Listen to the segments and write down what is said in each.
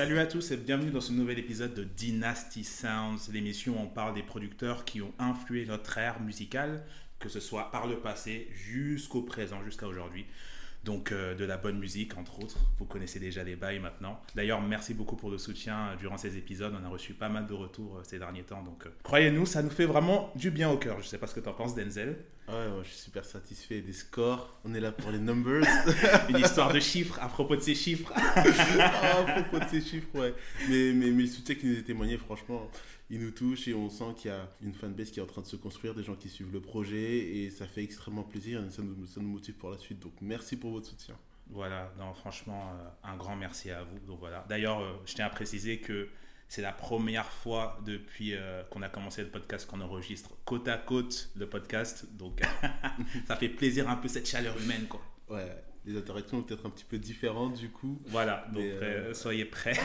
Salut à tous et bienvenue dans ce nouvel épisode de Dynasty Sounds, l'émission où on parle des producteurs qui ont influé notre ère musicale, que ce soit par le passé jusqu'au présent, jusqu'à aujourd'hui. Donc euh, de la bonne musique, entre autres. Vous connaissez déjà les bails maintenant. D'ailleurs, merci beaucoup pour le soutien euh, durant ces épisodes. On a reçu pas mal de retours euh, ces derniers temps. Donc croyez-nous, ça nous fait vraiment du bien au cœur. Je sais pas ce que tu en penses, Denzel. Ouais, je suis super satisfait des scores. On est là pour les numbers. Une histoire de chiffres à propos de ces chiffres. Ah, à propos de ces chiffres, ouais. Mais, mais, mais le soutien qui nous est témoigné, franchement, il nous touche et on sent qu'il y a une fanbase qui est en train de se construire, des gens qui suivent le projet et ça fait extrêmement plaisir et ça nous, ça nous motive pour la suite. Donc merci pour votre soutien. Voilà, non, franchement, euh, un grand merci à vous. Donc voilà. D'ailleurs, euh, je tiens à préciser que c'est la première fois depuis euh, qu'on a commencé le podcast qu'on enregistre côte à côte le podcast. Donc ça fait plaisir un peu cette chaleur humaine, quoi. Ouais, les interactions vont peut-être un petit peu différentes du coup. Voilà, donc soyez prêts.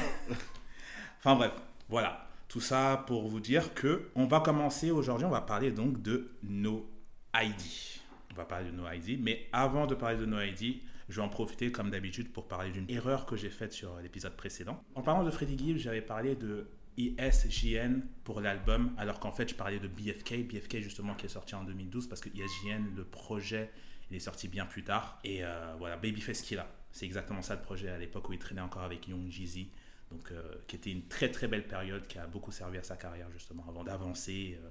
enfin bref, voilà. Tout ça pour vous dire que on va commencer aujourd'hui, on va parler donc de No ID. On va parler de No ID, mais avant de parler de No ID, je vais en profiter comme d'habitude pour parler d'une erreur que j'ai faite sur l'épisode précédent. En parlant de Freddie Gibbs, j'avais parlé de ISJN pour l'album, alors qu'en fait je parlais de BFK, BFK justement qui est sorti en 2012 parce que ISJN, le projet, il est sorti bien plus tard. Et euh, voilà, Babyface Killa, c'est exactement ça le projet à l'époque où il traînait encore avec Young Jeezy donc euh, qui était une très très belle période qui a beaucoup servi à sa carrière justement avant d'avancer, euh,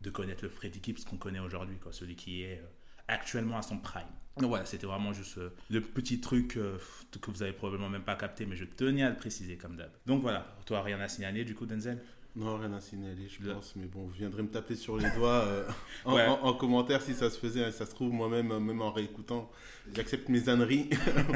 de connaître le Freddy Gibbs qu'on connaît aujourd'hui, celui qui est euh, actuellement à son prime. Donc voilà, c'était vraiment juste le petit truc que vous avez probablement même pas capté, mais je tenais à le préciser comme d'hab. Donc voilà, toi rien à signaler du coup Denzel? Non, rien à signaler, je pense. Mais bon, vous viendrez me taper sur les doigts en, commentaire si ça se faisait. Ça se trouve, moi-même, même en réécoutant, j'accepte mes âneries.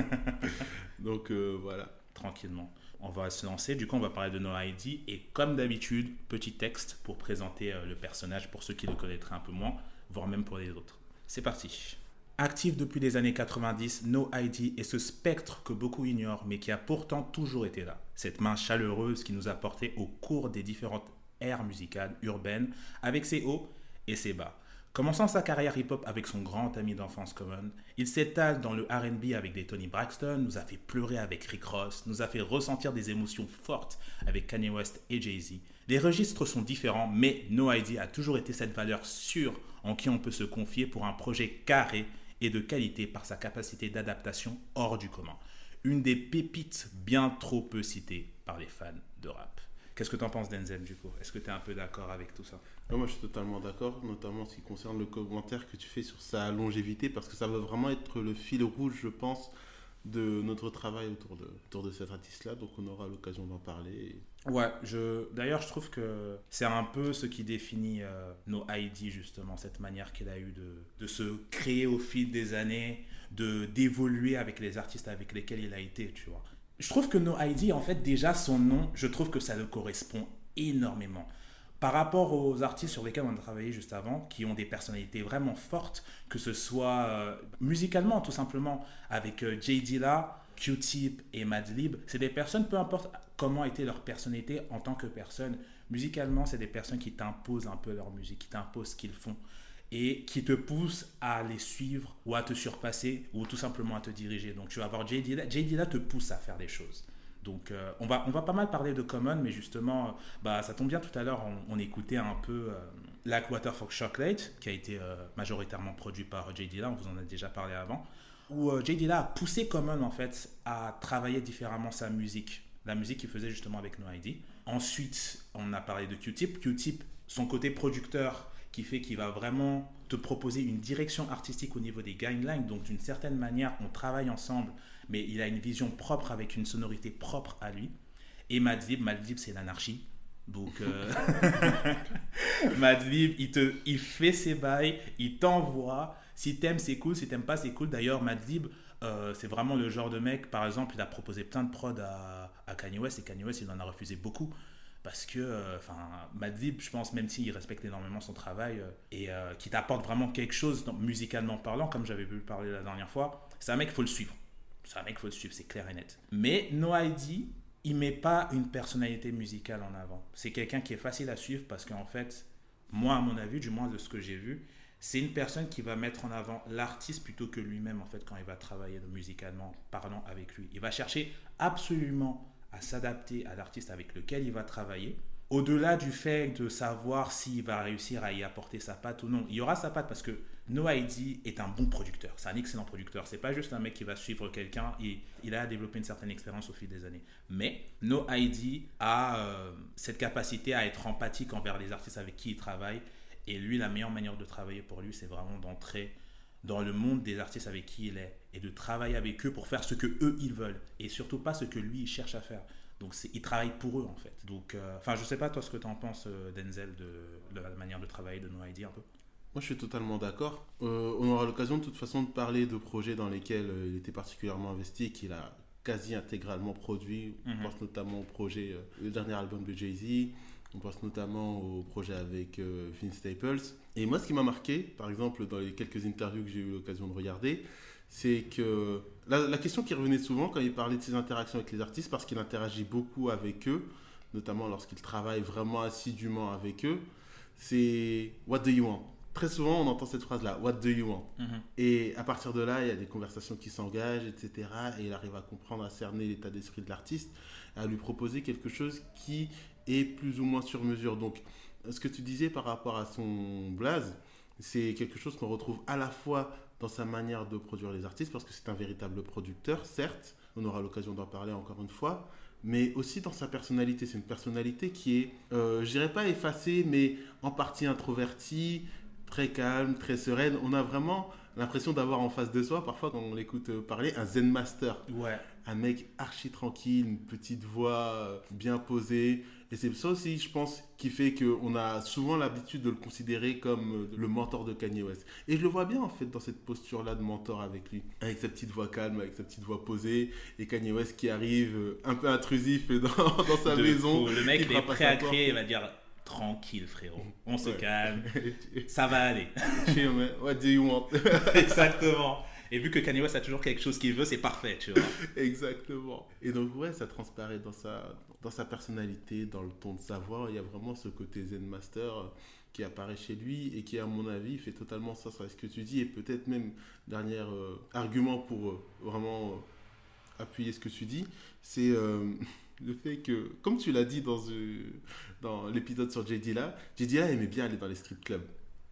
Donc voilà. Tranquillement on va se lancer. Du coup, on va parler de No ID. Et comme d'habitude, petit texte pour présenter euh, le personnage pour ceux qui le connaîtraient un peu moins, voire même pour les autres. C'est parti. Actif depuis les années 90, No ID est ce spectre que beaucoup ignorent, mais qui a pourtant toujours été là. Cette main chaleureuse qui nous a porté au cours des différentes ères musicales urbaines, avec ses hauts et ses bas. Commençant sa carrière hip-hop avec son grand ami d'enfance Common, il s'étale dans le RB avec des Tony Braxton, nous a fait pleurer avec Rick Ross, nous a fait ressentir des émotions fortes avec Kanye West et Jay-Z. Les registres sont différents, mais No ID a toujours été cette valeur sûre en qui on peut se confier pour un projet carré et de qualité par sa capacité d'adaptation hors du commun. Une des pépites bien trop peu citées par les fans de rap. Qu'est-ce que tu en penses, Denzel, du coup? Est-ce que tu es un peu d'accord avec tout ça? Moi, je suis totalement d'accord, notamment en ce qui concerne le commentaire que tu fais sur sa longévité, parce que ça va vraiment être le fil rouge, je pense, de notre travail autour de, autour de cet artiste-là. Donc, on aura l'occasion d'en parler. Ouais, je, d'ailleurs, je trouve que c'est un peu ce qui définit euh, nos ID, justement, cette manière qu'il a eu de, de se créer au fil des années, de d'évoluer avec les artistes avec lesquels il a été, tu vois je trouve que No ID, en fait, déjà son nom, je trouve que ça le correspond énormément. Par rapport aux artistes sur lesquels on a travaillé juste avant, qui ont des personnalités vraiment fortes, que ce soit euh, musicalement tout simplement, avec euh, J. Dilla, Q-Tip et Madlib, c'est des personnes, peu importe comment était leur personnalité en tant que personne, musicalement, c'est des personnes qui t'imposent un peu leur musique, qui t'imposent ce qu'ils font et qui te pousse à les suivre ou à te surpasser ou tout simplement à te diriger. Donc tu vas avoir J. Dilla. J. Dilla te pousse à faire des choses. Donc euh, on, va, on va pas mal parler de Common, mais justement, bah, ça tombe bien tout à l'heure, on, écoutait un peu euh, Blackwater for Chocolate, qui a été euh, majoritairement produit par J. Dilla, on vous en a déjà parlé avant, où J. Dilla a poussé Common en fait à travailler différemment sa musique, la musique qu'il faisait justement avec No ID. Ensuite, on a parlé de Q-Tip. Q-Tip, son côté producteur, qui fait qu'il va vraiment te proposer une direction artistique au niveau des guidelines. Donc d'une certaine manière, on travaille ensemble, mais il a une vision propre avec une sonorité propre à lui. Et Madlib, Madlib c'est l'anarchie. Donc euh... Madlib, il, te, il fait ses bails, il t'envoie. Si t'aimes, c'est cool. Si t'aimes pas, c'est cool. D'ailleurs, Madlib, euh, c'est vraiment le genre de mec, par exemple, il a proposé plein de prods à, à Kanye West et Kanye West, il en a refusé beaucoup parce que euh, enfin Madlib je pense même s'il respecte énormément son travail euh, et euh, qui t'apporte vraiment quelque chose musicalement parlant comme j'avais pu parler la dernière fois c'est un mec faut le suivre. C'est un mec faut le suivre c'est clair et net. Mais No ID il met pas une personnalité musicale en avant. C'est quelqu'un qui est facile à suivre parce qu'en fait moi à mon avis du moins de ce que j'ai vu c'est une personne qui va mettre en avant l'artiste plutôt que lui-même en fait quand il va travailler musicalement parlant avec lui. Il va chercher absolument à s'adapter à l'artiste avec lequel il va travailler. Au-delà du fait de savoir s'il va réussir à y apporter sa patte ou non, il y aura sa patte parce que No ID est un bon producteur, c'est un excellent producteur. C'est pas juste un mec qui va suivre quelqu'un il a développé une certaine expérience au fil des années. Mais No ID a euh, cette capacité à être empathique envers les artistes avec qui il travaille. Et lui, la meilleure manière de travailler pour lui, c'est vraiment d'entrer dans le monde des artistes avec qui il est et de travailler avec eux pour faire ce que eux ils veulent et surtout pas ce que lui il cherche à faire. Donc il travaille pour eux en fait. Donc, euh, enfin, je sais pas toi ce que tu en penses, euh, Denzel, de, la manière de travailler de No ID un peu. Moi, je suis totalement d'accord. Euh, on aura l'occasion de toute façon de parler de projets dans lesquels il était particulièrement investi, qu'il a quasi intégralement produit. On mhm. pense notamment au projet, le dernier album de Jay-Z. On pense notamment au projet avec Vince Staples. Et moi, ce qui m'a marqué, par exemple, dans les quelques interviews que j'ai eu l'occasion de regarder, c'est que la, question qui revenait souvent quand il parlait de ses interactions avec les artistes, parce qu'il interagit beaucoup avec eux, notamment lorsqu'il travaille vraiment assidûment avec eux, c'est What do you want? Très souvent, on entend cette phrase-là, What do you want? Mm-hmm. Et à partir de là, il y a des conversations qui s'engagent, etc. Et il arrive à comprendre, à cerner l'état d'esprit de l'artiste, à lui proposer quelque chose qui est plus ou moins sur mesure. Donc, ce que tu disais par rapport à son blaze, c'est quelque chose qu'on retrouve à la fois dans sa manière de produire les artistes, parce que c'est un véritable producteur, certes, on aura l'occasion d'en parler encore une fois, mais aussi dans sa personnalité. C'est une personnalité qui est, euh, je dirais pas effacée, mais en partie introvertie, très calme, très sereine. On a vraiment l'impression d'avoir en face de soi, parfois quand on l'écoute parler, un zen master. Ouais. Un mec archi tranquille, une petite voix euh, bien posée, et c'est ça aussi, je pense, qui fait qu'on a souvent l'habitude de le considérer comme euh, le mentor de Kanye West. Et je le vois bien, en fait, dans cette posture-là de mentor avec lui. Avec sa petite voix calme, avec sa petite voix posée. Et Kanye West qui arrive euh, un peu intrusif dans, dans sa maison. Le mec, il est prêt à créer, il va dire tranquille frérot, on se calme, ça va aller. What do you want? Exactement. Et vu que Kanye West a toujours quelque chose qu'il veut, c'est parfait, tu vois. Exactement. Et donc, ouais, ça transparaît dans sa, dans sa personnalité, dans le ton de sa voix. Il y a vraiment ce côté Zen Master euh, qui apparaît chez lui et qui, à mon avis, fait totalement ça sur ce que tu dis. Et peut-être même, dernier euh, argument pour euh, vraiment appuyer ce que tu dis, c'est le fait que, comme tu l'as dit dans, dans l'épisode sur JD là, JD là aimait bien aller dans les strip clubs.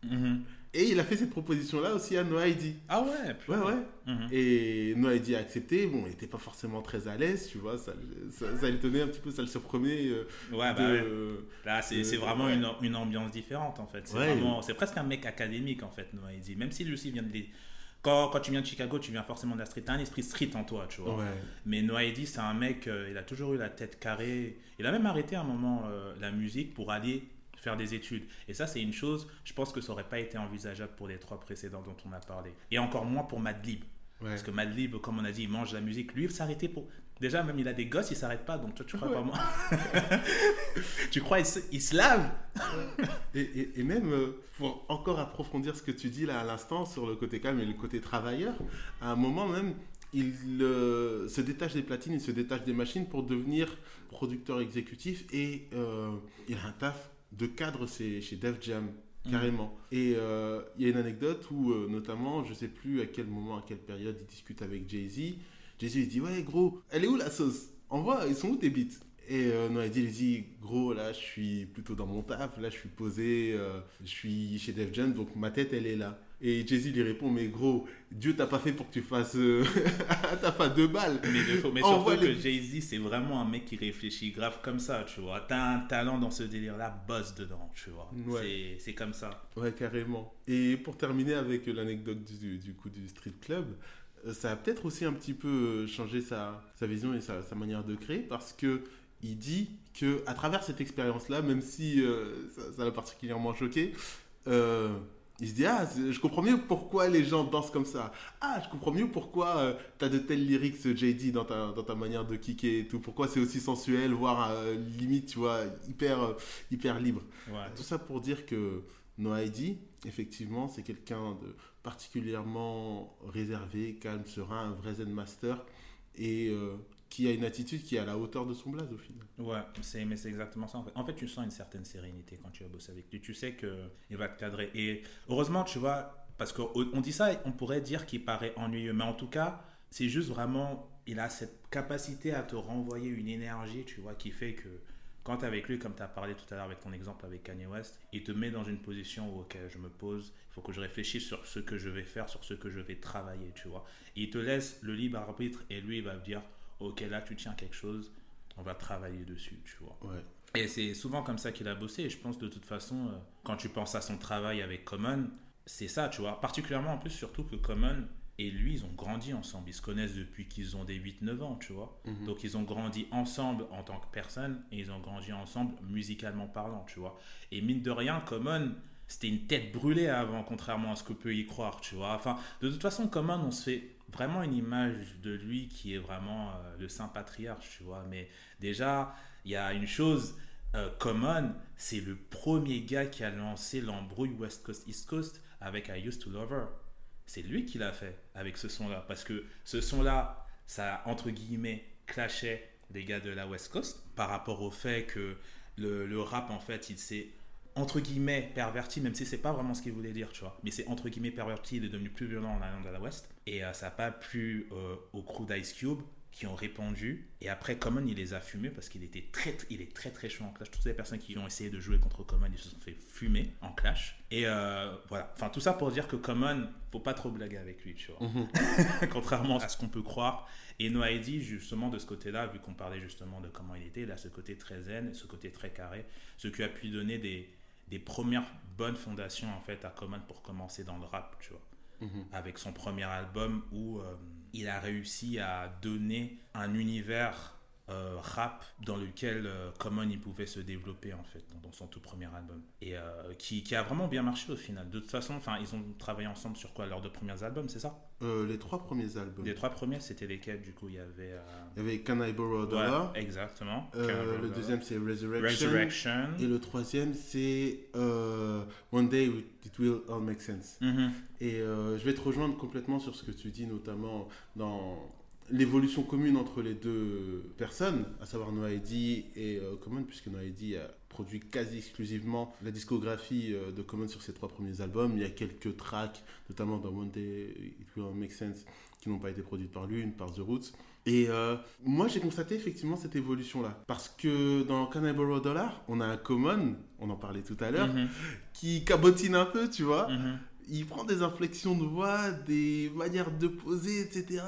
Mm-hmm. Et il a fait cette proposition-là aussi à Noaidi. Ah ouais Ouais, ouais. Mhm. Et Noaidi a accepté. Bon, il n'était pas forcément très à l'aise, tu vois. Ça, ça, ça, le tenait un petit peu, ça le surprenait. Euh, ouais, bah ouais. Là, c'est vraiment une, une, ambiance différente, en fait. C'est presque un mec académique, en fait, Noaidi. Même si lui aussi vient de... Quand, quand, tu viens de Chicago, tu viens forcément de la street. Tu as un esprit street en toi, tu vois. Ouais. Mais Noaidi, c'est un mec, euh, il a toujours eu la tête carrée. Il a même arrêté un moment euh, la musique pour aller faire des études. Et ça, c'est une chose, je pense que ça n'aurait pas été envisageable pour les trois précédents dont on a parlé. Et encore moins pour Madlib. Parce que Madlib, comme on a dit, il mange la musique. Lui, il s'arrêtait pour. Déjà, même il a des gosses, il s'arrête pas. Donc toi, tu crois pas moi? Tu crois il se, lave? Et, et, même, euh, pour encore approfondir ce que tu dis là à l'instant sur le côté calme et le côté travailleur, à un moment même, il euh, se détache des platines, il se détache des machines pour devenir producteur exécutif et euh, il a un taf de cadre chez, chez Def Jam, mm. carrément. Et euh, il y a une anecdote où, euh, notamment, je sais plus à quel moment, à quelle période, il discute avec Jay-Z. Jay-Z, il dit Ouais, gros, elle est où la sauce? Envoie, ils sont où tes beats? Et euh, non, il dit, gros, là, je suis plutôt dans mon taf, là, je suis posé, je suis chez Def Jam, donc ma tête, elle est là. Et Jay-Z lui répond, mais gros, Dieu t'a pas fait pour que tu fasses euh, t'as pas deux balles. Mais, mais surtout que Jay-Z, c'est vraiment un mec qui réfléchit grave comme ça, tu vois. T'as un talent dans ce délire-là, bosse dedans, tu vois. C'est comme ça. Ouais, carrément. Et pour terminer avec l'anecdote du, du, coup du street club, euh, ça a peut-être aussi un petit peu euh, changé sa, sa vision et sa, sa, manière de créer parce que il dit que à travers cette expérience-là, même si ça l'a particulièrement choqué, il se dit, ah, je comprends mieux pourquoi les gens dansent comme ça. Ah, je comprends mieux pourquoi euh, tu as de tels lyrics, JD, dans ta, dans ta manière de kicker et tout. Pourquoi c'est aussi sensuel, voire euh, limite, tu vois, hyper, euh, hyper libre. Tout ça pour dire que No ID, effectivement, c'est quelqu'un de particulièrement réservé, calme, serein, un vrai Zen Master. Et qui a une attitude qui est à la hauteur de son blaze au final. Ouais, mais c'est exactement ça. En fait. en fait, tu sens une certaine sérénité quand tu vas bosser avec lui. Tu sais qu'il va te cadrer. Et heureusement, tu vois, parce qu'on dit ça, on pourrait dire qu'il paraît ennuyeux. Mais en tout cas, c'est juste vraiment il a cette capacité à te renvoyer une énergie, tu vois, qui fait que quand tu es avec lui, comme tu as parlé tout à l'heure avec ton exemple avec Kanye West, il te met dans une position où, ok, je me pose, il faut que je réfléchisse sur ce que je vais faire, sur ce que je vais travailler, tu vois. il te laisse le libre arbitre et lui, il va dire, ok, là, tu tiens quelque chose, on va travailler dessus, tu vois. Et c'est souvent comme ça qu'il a bossé. Et je pense de toute façon, euh, quand tu penses à son travail avec Common, c'est ça, tu vois. Particulièrement en plus, surtout que Common, et lui, ils ont grandi ensemble. Ils se connaissent depuis qu'ils ont des 8-9 ans, tu vois. Mhm. Donc, ils ont grandi ensemble en tant que personne et ils ont grandi ensemble musicalement parlant, tu vois. Et mine de rien, Common, c'était une tête brûlée avant, contrairement à ce que peut y croire, tu vois. Enfin, de toute façon, Common, on se fait vraiment une image de lui qui est vraiment euh, le saint patriarche, tu vois. Mais déjà, il y a une chose. Euh, Common, c'est le premier gars qui a lancé l'embrouille West Coast East Coast avec I Used to Love Her c'est lui qui l'a fait avec ce son-là. Parce que ce son-là, ça, entre guillemets, clashait les gars de la West Coast par rapport au fait que le, rap, en fait, il s'est, entre guillemets, perverti, même si c'est pas vraiment ce qu'il voulait dire, tu vois. Mais c'est entre guillemets perverti, il est devenu plus violent en allant de la West. Et euh, ça n'a pas plu euh, au crew d'Ice Cube qui ont répondu. Et après, Common, il les a fumés parce qu'il était très, il est très très chaud en clash. Toutes les personnes qui ont essayé de jouer contre Common, ils se sont fait fumer en clash. Et euh, voilà. Enfin, tout ça pour dire que Common, faut pas trop blaguer avec lui, tu vois. Mhm. Contrairement à ce qu'on peut croire. Et Noaidi, justement, de ce côté-là, vu qu'on parlait justement de comment il était, il a ce côté très zen, ce côté très carré, ce qui a pu donner des, des premières bonnes fondations, en fait, à Common pour commencer dans le rap, tu vois. Mhm. Avec son premier album où. Euh, il a réussi à donner un univers euh, rap dans lequel euh, Common il pouvait se développer en fait dans, son tout premier album. Et euh, qui, qui, a vraiment bien marché au final. De toute façon enfin ils ont travaillé ensemble sur quoi? Leurs deux premiers albums c'est ça? Les trois premiers albums. Les trois premiers c'était lesquels du coup? Il y avait il y avait Can I Borrow a Dollar. Exactement. Le deuxième c'est Resurrection. et le troisième c'est One Day It Will All Make Sense. Mm-hmm. et je vais te rejoindre complètement sur ce que tu dis notamment dans l'évolution commune entre les deux personnes, à savoir Noaidi et euh, Common, puisque Noaidi a produit quasi exclusivement la discographie euh, de Common sur ses trois premiers albums. Il y a quelques tracks, notamment dans One Day It Will Make Sense, qui n'ont pas été produites par lui, une par The Roots. Et euh, moi, j'ai constaté effectivement cette évolution-là. Parce que dans Cannibal Dollar, on a un Common, on en parlait tout à l'heure, mhm. qui cabotine un peu, tu vois. Mhm. Il prend des inflexions de voix, des manières de poser, etc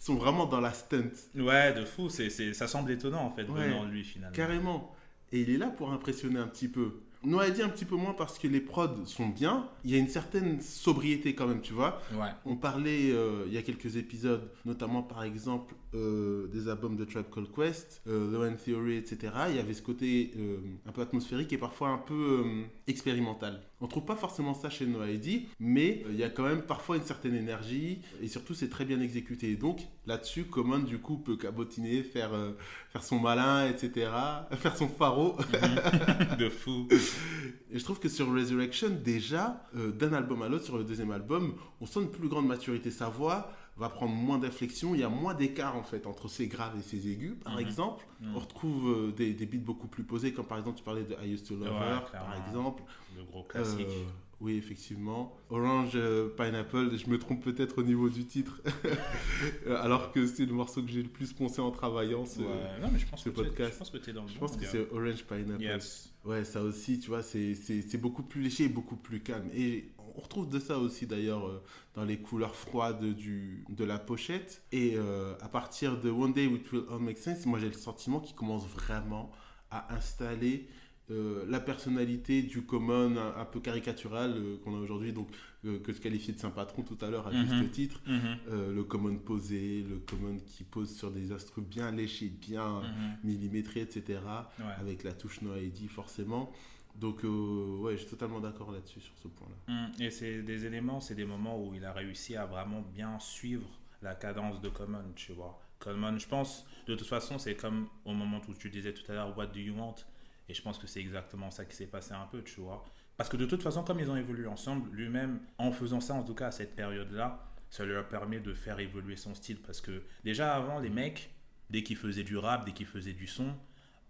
sont vraiment dans la stunt. Ouais, de fou. C'est, ça semble étonnant en fait, venant de lui finalement. Carrément. Et il est là pour impressionner un petit peu. Noah dit un petit peu moins parce que les prods sont bien. Il y a une certaine sobriété quand même, tu vois. Ouais. On parlait euh, il y a quelques épisodes, notamment par exemple euh, des albums de Tribe Called Quest, euh, Low End Theory, etc. Il y avait ce côté un peu atmosphérique et parfois un peu expérimental. On trouve pas forcément ça chez Noah Eddy, mais il y a quand même parfois une certaine énergie et surtout c'est très bien exécuté. Et donc là-dessus, Common du coup peut cabotiner, faire, faire son malin, etc. Faire son pharo. de fou. Et je trouve que sur Resurrection, déjà, euh, d'un album à l'autre, sur le deuxième album, on sent une plus grande maturité. Sa voix va prendre moins d'inflexion, il y a moins d'écart en fait entre ses graves et ses aigus, par mhm. exemple. Mhm. On retrouve euh, des, des, beats beaucoup plus posés, comme par exemple, tu parlais de I Used to Love Her, par exemple. Le gros classique. Euh, oui, effectivement. Orange Pineapple, je me trompe peut-être au niveau du titre, alors que c'est le morceau que j'ai le plus poncé en travaillant ce, non, mais je pense que podcast. Je pense que tu es dans le Je pense que c'est Orange Pineapple. Yes. Ouais, ça aussi, tu vois, c'est beaucoup plus léger et beaucoup plus calme. Et on retrouve de ça aussi d'ailleurs euh, dans les couleurs froides du, de la pochette. Et euh, à partir de One Day It Will All Make Sense, moi j'ai le sentiment qu'il commence vraiment à installer euh, la personnalité du common un, peu caricatural qu'on a aujourd'hui, donc que tu qualifiais de saint patron tout à l'heure à juste mhm. titre, mhm. le common posé, le common qui pose sur des instruments bien léchés, bien mhm. millimétrés, etc., avec la touche no ID forcément. Donc, euh, ouais, je suis totalement d'accord là-dessus, sur ce point-là. Mm. Et c'est des éléments, c'est des moments où il a réussi à vraiment bien suivre la cadence de Common, tu vois. Common, je pense, de toute façon, c'est comme au moment où tu disais tout à l'heure, What do you want? Et je pense que c'est exactement ça qui s'est passé un peu, tu vois. Parce que de toute façon, comme ils ont évolué ensemble, lui-même, en faisant ça, en tout cas à cette période-là, ça lui a permis de faire évoluer son style. Parce que déjà avant, les mecs, dès qu'ils faisaient du rap, dès qu'ils faisaient du son,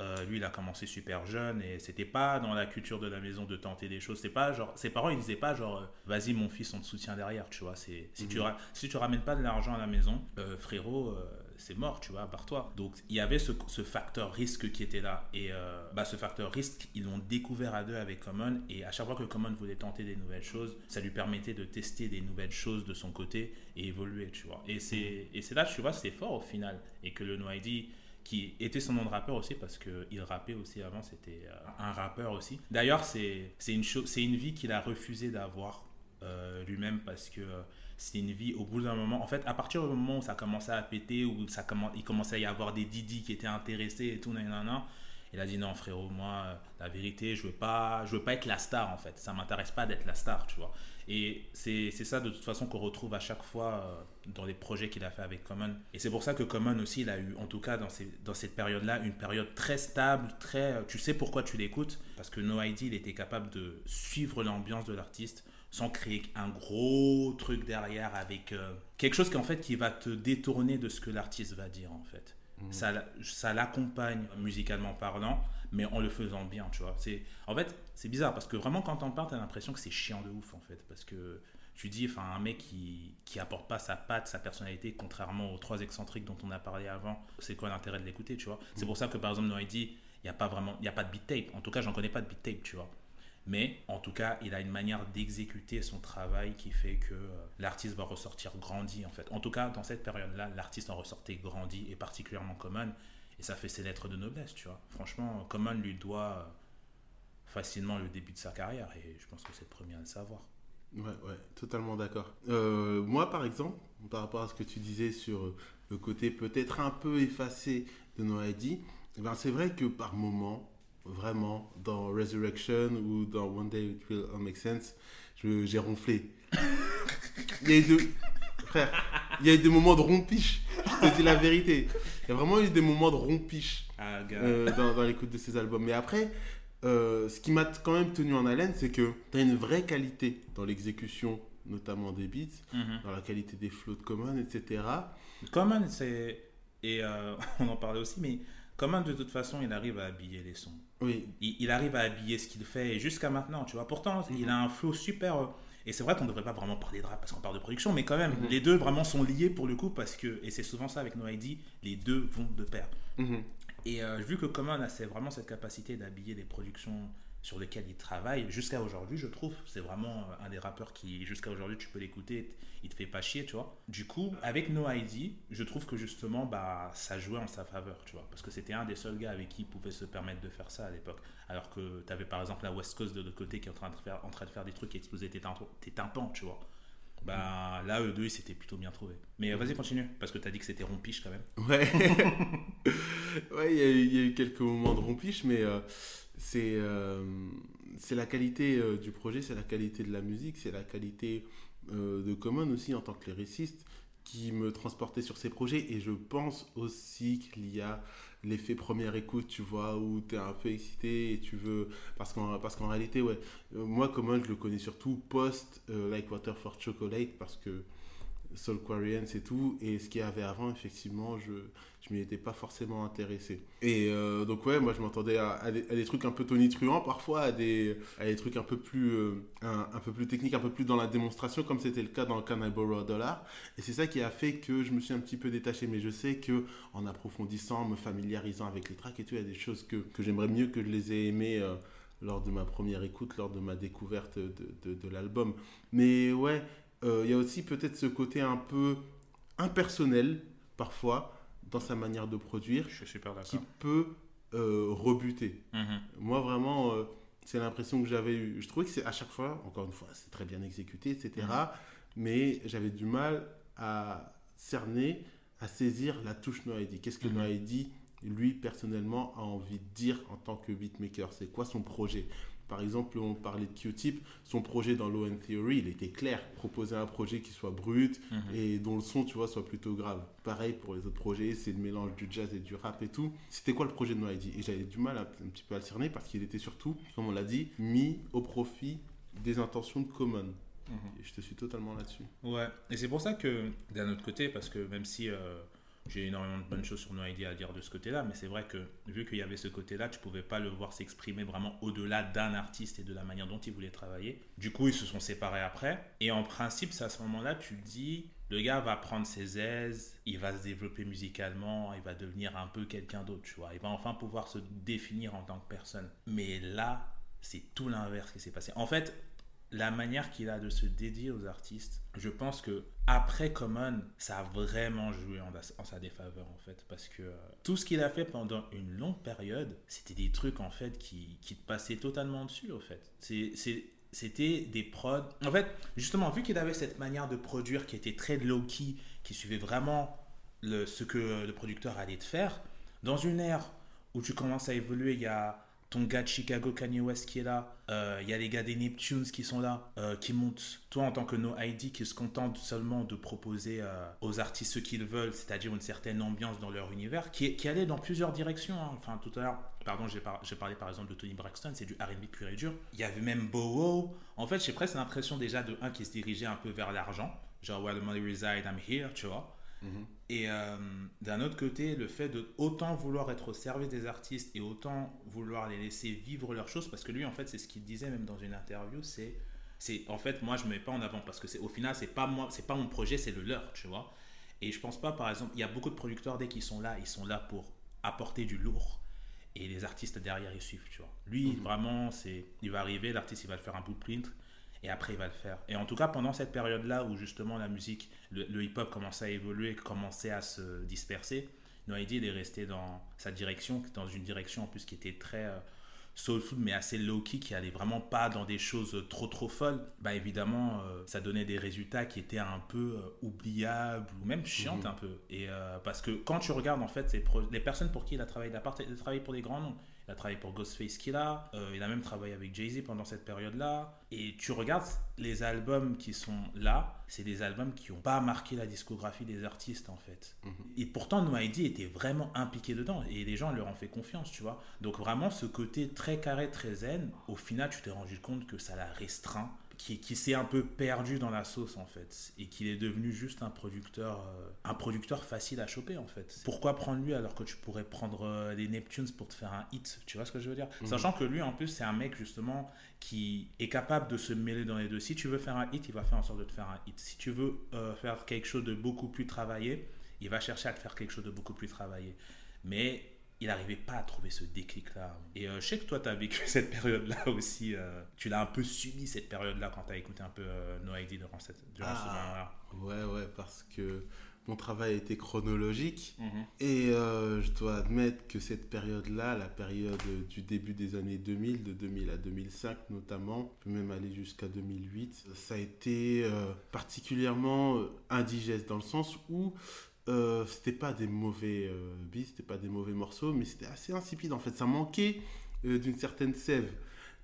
euh, lui, il a commencé super jeune et c'était pas dans la culture de la maison de tenter des choses. C'est pas genre, ses parents, ils disaient pas genre, euh, vas-y mon fils, on te soutient derrière, tu vois. C'est si tu mhm. si tu ramènes pas de l'argent à la maison, euh, frérot, c'est mort, tu vois, barre-toi. Donc il y avait ce, ce, facteur risque qui était là. Et euh, bah, ce facteur risque, ils l'ont découvert à deux avec Common. Et à chaque fois que Common voulait tenter des nouvelles choses, ça lui permettait de tester des nouvelles choses de son côté et évoluer, tu vois. Et c'est là, tu vois, c'est fort au final. Et que le No ID qui était son nom de rappeur aussi parce qu'il rappait aussi avant, c'était euh, un rappeur aussi. D'ailleurs, c'est une, une vie qu'il a refusé d'avoir euh, lui-même parce que c'est une vie au bout d'un moment. En fait, à partir du moment où ça commençait à péter, où ça il commençait à y avoir des Didi qui étaient intéressés et tout, il a dit non frérot, moi, la vérité, je veux pas, je veux pas être la star en fait. Ça m'intéresse pas d'être la star, tu vois. Et c'est ça de toute façon qu'on retrouve à chaque fois euh, dans les projets qu'il a fait avec Common. Et c'est pour ça que Common aussi, il a eu, en tout cas dans, ces, dans cette période-là, une période très stable, très... Euh, tu sais pourquoi tu l'écoutes? Parce que No ID, il était capable de suivre l'ambiance de l'artiste sans créer un gros truc derrière avec euh, quelque chose qui en fait qui va te détourner de ce que l'artiste va dire en fait. Mmh. Ça, ça l'accompagne musicalement parlant, mais en le faisant bien, tu vois. C'est en fait c'est bizarre parce que vraiment quand on parle, t'as l'impression que c'est chiant de ouf en fait parce que tu dis enfin un mec qui qui apporte pas sa patte, sa personnalité contrairement aux trois excentriques dont on a parlé avant, c'est quoi l'intérêt de l'écouter, tu vois? C'est mmh. pour ça que par exemple No ID, il y a pas vraiment il y a pas de beat tape. En tout cas, j'en connais pas de beat tape, tu vois. Mais en tout cas, il a une manière d'exécuter son travail qui fait que euh, l'artiste va ressortir grandi en fait. En tout cas, dans cette période-là, l'artiste en ressortait grandi et particulièrement Common. Et ça fait ses lettres de noblesse, tu vois. Franchement, Common lui doit euh, facilement le début de sa carrière et je pense que c'est le premier à le savoir. Ouais, ouais, totalement d'accord. Euh, moi, par exemple, par rapport à ce que tu disais sur le côté peut-être un peu effacé de No ID, eh ben c'est vrai que par moment, vraiment, dans Resurrection ou dans One Day It Will All Make Sense, j'ai ronflé. il y a eu deux... Frère, il y a eu des moments de rompiche. Je te dis la vérité. Il y a vraiment eu des moments de rompiche ah, euh, dans, dans l'écoute de ces albums. Mais après, euh, ce qui m'a quand même tenu en haleine, c'est que tu as une vraie qualité dans l'exécution, notamment des beats, mhm. dans la qualité des flows de Common, etc. Common, c'est. Et euh, on en parlait aussi, mais Common, de toute façon, il arrive à habiller les sons. Oui. Il, arrive à habiller ce qu'il fait jusqu'à maintenant, tu vois. Pourtant, il a un flow super. Et c'est vrai qu'on ne devrait pas vraiment parler de rap parce qu'on parle de production, mais quand même, mhm. les deux vraiment sont liés pour le coup parce que, et c'est souvent ça avec No ID, les deux vont de pair. Mhm. Et euh, vu que Common a vraiment cette capacité d'habiller les productions sur lesquelles il travaille, jusqu'à aujourd'hui, je trouve, c'est vraiment euh, un des rappeurs qui, jusqu'à aujourd'hui, tu peux l'écouter, il te fait pas chier, tu vois. Du coup, avec No ID, je trouve que justement, bah, ça jouait en sa faveur, tu vois. Parce que c'était un des seuls gars avec qui il pouvait se permettre de faire ça à l'époque. Alors que tu avais par exemple la West Coast de l'autre côté qui est en train de faire, en train de faire des trucs qui explosaient tes, tes tympans, tu vois. Bah là, eux deux, ils s'étaient plutôt bien trouvés. Mais vas-y, continue, parce que tu as dit que c'était rompiche quand même. Ouais. ouais, il y, a eu quelques moments de rompiche, mais euh, c'est euh, c'est la qualité euh, du projet, c'est la qualité de la musique, c'est la qualité euh, de Common aussi en tant que lyriciste qui me transportait sur ces projets. Et je pense aussi qu'il y a l'effet première écoute, tu vois, où tu es un peu excité et tu veux. Parce qu'en, qu'en réalité, ouais, moi, Common, je le connais surtout post Like Water for Chocolate parce que Soul Quarians et tout. Et ce qu'il y avait avant, effectivement, je je m'y pas forcément intéressé. Et euh, donc ouais, moi je m'entendais à, des trucs un peu tonitruants parfois, à des, à des trucs un peu, plus, euh, un, peu plus techniques, un peu plus dans la démonstration, comme c'était le cas dans Can I Borrow a Dollar. Et c'est ça qui a fait que je me suis un petit peu détaché. Mais je sais que en approfondissant, me familiarisant avec les tracks et tout, il y a des choses que, que j'aimerais mieux que je les ai aimées. Euh, lors de ma première écoute, lors de ma découverte de, de l'album. Mais ouais, il y a aussi peut-être ce côté un peu impersonnel parfois dans sa manière de produire je suis super qui peut euh, rebuter. Mhm. Moi, vraiment, euh, c'est l'impression que j'avais eu. Je trouvais que c'est à chaque fois, encore une fois, c'est très bien exécuté, etc. Mhm. Mais j'avais du mal à cerner, à saisir la touche Noaidi. Qu'est-ce que mmh. lui, personnellement, a envie de dire en tant que beatmaker? C'est quoi son projet? Par exemple, on parlait de Q-Tip, son projet dans Low End Theory, il était clair, proposer un projet qui soit brut mhm. et dont le son, tu vois, soit plutôt grave. Pareil pour les autres projets, c'est le mélange du jazz et du rap et tout. C'était quoi le projet de No ID Et j'avais du mal un petit peu à le cerner parce qu'il était surtout, comme on l'a dit, mis au profit des intentions de Common. Mhm. Et je te suis totalement là-dessus. Ouais, et c'est pour ça que d'un autre côté, parce que même si euh, j'ai énormément de bonnes choses sur No à dire de ce côté-là, mais c'est vrai que vu qu'il y avait ce côté-là, tu pouvais pas le voir s'exprimer vraiment au-delà d'un artiste et de la manière dont il voulait travailler. Du coup, ils se sont séparés après. Et en principe, c'est à ce moment-là, tu te dis, le gars va prendre ses aises, il va se développer musicalement, il va devenir un peu quelqu'un d'autre, tu vois. Il va enfin pouvoir se définir en tant que personne. Mais là, c'est tout l'inverse qui s'est passé. En fait, la manière qu'il a de se dédier aux artistes, je pense que après Common, ça a vraiment joué en, sa défaveur en fait, parce que euh, tout ce qu'il a fait pendant une longue période, c'était des trucs en fait qui, qui te passaient totalement dessus en fait. c'était des prods. En fait, justement, vu qu'il avait cette manière de produire qui était très low-key, qui suivait vraiment ce que le producteur allait te faire, dans une ère où tu commences à évoluer, il y a ton gars de Chicago, Kanye West, qui est là. Il euh, y a les gars des Neptunes qui sont là, euh, qui montent. Toi, en tant que No ID, qui se contente seulement de proposer euh, aux artistes ce qu'ils veulent, c'est-à-dire une certaine ambiance dans leur univers, qui, qui allait dans plusieurs directions. Hein. Enfin, tout à l'heure, pardon, j'ai parlé par exemple de Tony Braxton, c'est du RB pur et dur. Il y avait même Bowo. En fait, j'ai presque l'impression déjà de un qui se dirigeait un peu vers l'argent. Genre, where the money reside, I'm here, tu vois. Mhm. Et euh, d'un autre côté, le fait de autant vouloir être au service des artistes et autant vouloir les laisser vivre leurs choses, parce que lui, en fait, c'est ce qu'il disait même dans une interview, c'est, c'est en fait, moi, je me mets pas en avant parce que c'est au final, c'est pas moi, c'est pas mon projet, c'est le leur, tu vois. Et je pense pas, par exemple, il y a beaucoup de producteurs dès qu'ils sont là, ils sont là pour apporter du lourd et les artistes derrière ils suivent, tu vois. Lui, mhm. vraiment, c'est, il va arriver, l'artiste, il va le faire un blueprint et après il va le faire. Et en tout cas, pendant cette période-là où justement la musique, le, hip-hop commençait à évoluer, commençait à se disperser, Noédi est resté dans sa direction, dans une direction en plus qui était très euh, soulful mais assez low-key, qui allait vraiment pas dans des choses trop trop folles. Bah évidemment, euh, ça donnait des résultats qui étaient un peu euh, oubliables ou même chiantes mhm. un peu. Et parce que quand tu regardes en fait les personnes pour qui il a travaillé, il a travaillé pour des grands noms. Il a travaillé pour Ghostface Killah. Euh, il a même travaillé avec Jay-Z pendant cette période-là. Et tu regardes les albums qui sont là, c'est des albums qui n'ont pas marqué la discographie des artistes en fait. Mhm. Et pourtant, No était vraiment impliqué dedans et les gens leur ont fait confiance, tu vois. Donc vraiment, ce côté très carré, très zen, au final, tu t'es rendu compte que ça l'a restreint qui, s'est un peu perdu dans la sauce en fait et qu'il est devenu juste un producteur euh, un producteur facile à choper en fait. Pourquoi prendre lui alors que tu pourrais prendre euh, les Neptunes pour te faire un hit? Tu vois ce que je veux dire? Mhm. sachant que lui en plus c'est un mec justement qui est capable de se mêler dans les deux. Si tu veux faire un hit il va faire en sorte de te faire un hit. Si tu veux euh, faire quelque chose de beaucoup plus travaillé il va chercher à te faire quelque chose de beaucoup plus travaillé. Mais il n'arrivait pas à trouver ce déclic-là. Et euh, je sais que toi, tu as vécu cette période-là aussi. Euh, tu l'as un peu subi, cette période-là, quand tu as écouté un peu euh, No ID durant, cette, durant ce ah, moment-là. Ouais, ouais, parce que mon travail été chronologique. Mhm. Et je dois admettre que cette période-là, la période du début des années 2000, de 2000 à 2005 notamment, peut même aller jusqu'à 2008, ça a été particulièrement indigeste dans le sens où euh, c'était pas des mauvais euh, beats, c'était pas des mauvais morceaux, mais c'était assez insipide en fait. Ça manquait euh, d'une certaine sève.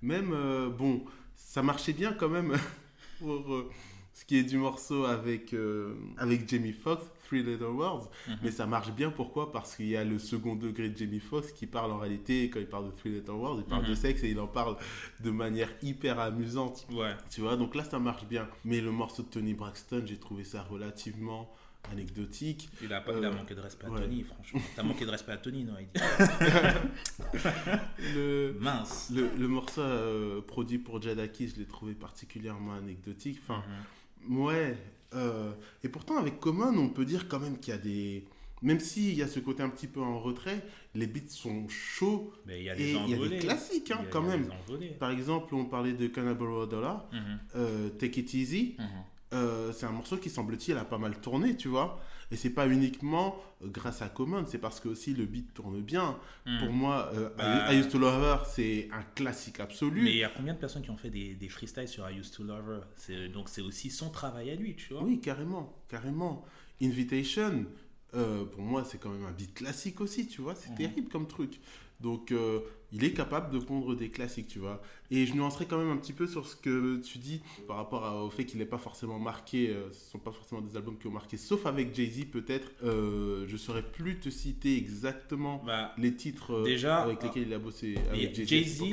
Même, euh, bon, ça marchait bien quand même pour ce qui est du morceau avec, avec Jamie Foxx, Three Little Words. Mhm. Mais ça marche bien pourquoi? Parce qu'il y a le second degré de Jamie Foxx qui parle en réalité, quand il parle de Three Little Words, il parle de mhm. sexe et il en parle de manière hyper amusante. Ouais. Tu vois, donc là ça marche bien. Mais le morceau de Tony Braxton, j'ai trouvé ça relativement anecdotique. Il a, pas, il a euh, manqué de respect à Tony, franchement. T'as manqué de respect à Tony, non le, Mince. Le, morceau euh, produit pour Jadaki, je l'ai trouvé particulièrement anecdotique. Enfin, mhm. ouais. Euh, et pourtant, avec Common, on peut dire quand même qu'il y a des. Même s'il y a ce côté un petit peu en retrait, les beats sont chauds. Mais il y a des, et il y a des classiques hein, quand même. Par exemple, on parlait de Cannibal Dollar, mhm. Take It Easy. Mhm. Euh, c'est un morceau qui semble-t-il a pas mal tourné, tu vois. Et c'est pas uniquement euh, grâce à Common, c'est parce que aussi le beat tourne bien. Hmm. Pour moi, euh, bah, I, Used to Love Her, c'est un classique absolu. Mais il y a combien de personnes qui ont fait des, des freestyles sur I Used to Love Her? Donc c'est aussi son travail à lui, tu vois? Oui, carrément, carrément. Invitation, pour moi, c'est quand même un beat classique aussi, tu vois. C'est hmm. terrible comme truc. Donc, euh, il est capable de pondre des classiques, tu vois. Et je nuancerai quand même un petit peu sur ce que tu dis par rapport au fait qu'il n'est pas forcément marqué, euh, ce ne sont pas forcément des albums qui ont marqué, sauf avec Jay-Z peut-être. Euh, je ne saurais plus te citer exactement bah, les titres déjà, avec lesquels il a bossé avec Jay-Z.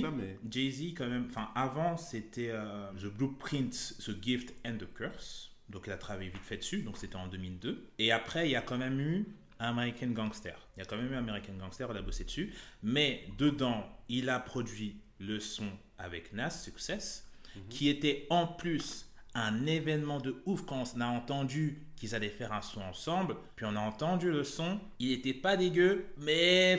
Jay-Z, quand même, enfin, avant, c'était The Blueprint, The Gift and the Curse. Donc, il a travaillé vite fait dessus, donc c'était en 2002. Et après, il y a quand même eu American Gangster. Il y a quand même eu American Gangster, il a bossé dessus. Mais dedans, il a produit le son avec Nas, Success, qui était en plus un événement de ouf quand on a entendu qu'ils allaient faire un son ensemble. Puis on a entendu le son. Il était pas dégueu, mais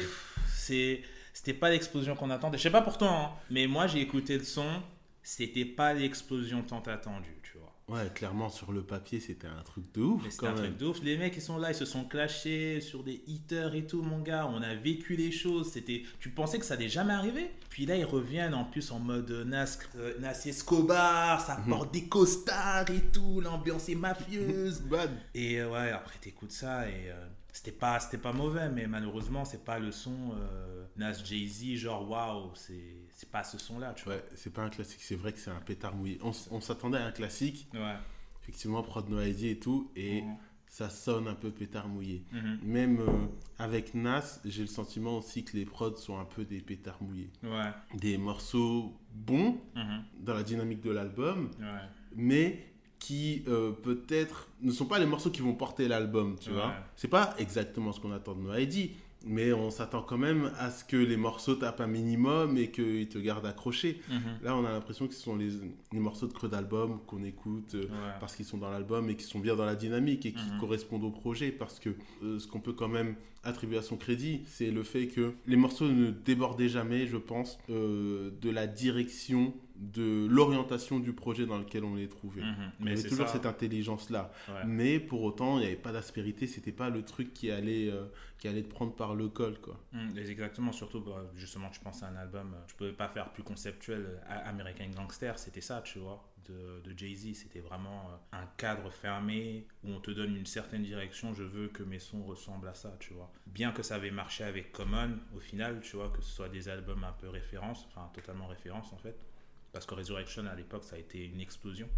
c'est c'était pas l'explosion qu'on attendait. Je sais pas pour toi, hein, mais moi j'ai écouté le son. C'était pas l'explosion tant attendue. Ouais, clairement, sur le papier, c'était un truc de ouf. C'était un même. truc de ouf. Les mecs, ils sont là, ils se sont clashés sur des hitters et tout, mon gars. On a vécu les choses. C'était, tu pensais que ça n'allait jamais arriver? Puis là, ils reviennent en plus en mode euh, Nas, euh, Nas Escobar, ça Mhm. porte des costards et tout. L'ambiance est mafieuse. Bad. et euh, ouais, après, t'écoutes ça et euh, c'était pas, c'était pas mauvais, mais malheureusement, c'est pas le son euh, Nas Jay-Z, genre waouh, c'est, c'est pas ce son-là, tu vois. Ouais, c'est pas un classique, c'est vrai que c'est un pétard mouillé. On, on s'attendait à un classique, Ouais. effectivement, prod no ID et tout, et ça sonne un peu pétard mouillé. Mhm. Même euh, avec Nas, j'ai le sentiment aussi que les prods sont un peu des pétards mouillés. Ouais. Des morceaux bons Mhm. dans la dynamique de l'album, mais qui euh, peut-être ne sont pas les morceaux qui vont porter l'album, tu Ouais. vois. C'est pas exactement ce qu'on attend de No ID, mais on s'attend quand même à ce que les morceaux tapent un minimum et qu'ils te gardent accroché. Mhm. Là, on a l'impression que ce sont les, les morceaux de creux d'album qu'on écoute euh, Ouais. parce qu'ils sont dans l'album et qui sont bien dans la dynamique et qui Mhm. correspondent au projet. Parce que euh, ce qu'on peut quand même attribuer à son crédit, c'est le fait que les morceaux ne débordaient jamais, je pense, de la direction, de l'orientation du projet dans lequel on les trouvait. Mhm. Il y Mais avait toujours ça. cette intelligence-là. Ouais. Mais pour autant, il n'y avait pas d'aspérité, c'était pas le truc qui allait, euh, qui allait te prendre par le col. Quoi. Mais exactement, surtout bah, justement, tu penses à un album, euh, tu pouvais pas faire plus conceptuel. euh, American Gangster, c'était ça, tu vois, de, de Jay-Z. C'était vraiment un cadre fermé où on te donne une certaine direction. Je veux que mes sons ressemblent à ça, tu vois. Bien que ça avait marché avec Common, au final, tu vois, que ce soit des albums un peu référence, enfin totalement référence en fait. Parce que Resurrection à l'époque, ça a été une explosion.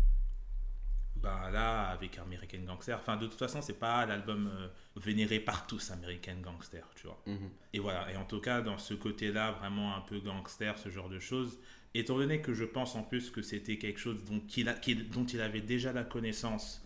Ben là, avec American Gangster, enfin de toute façon, c'est pas l'album euh, vénéré par tous, American Gangster, tu vois. Et voilà, et en tout cas, dans ce côté-là, vraiment un peu gangster, ce genre de choses, étant donné que je pense en plus que c'était quelque chose dont il, a- qu'il- dont il avait déjà la connaissance,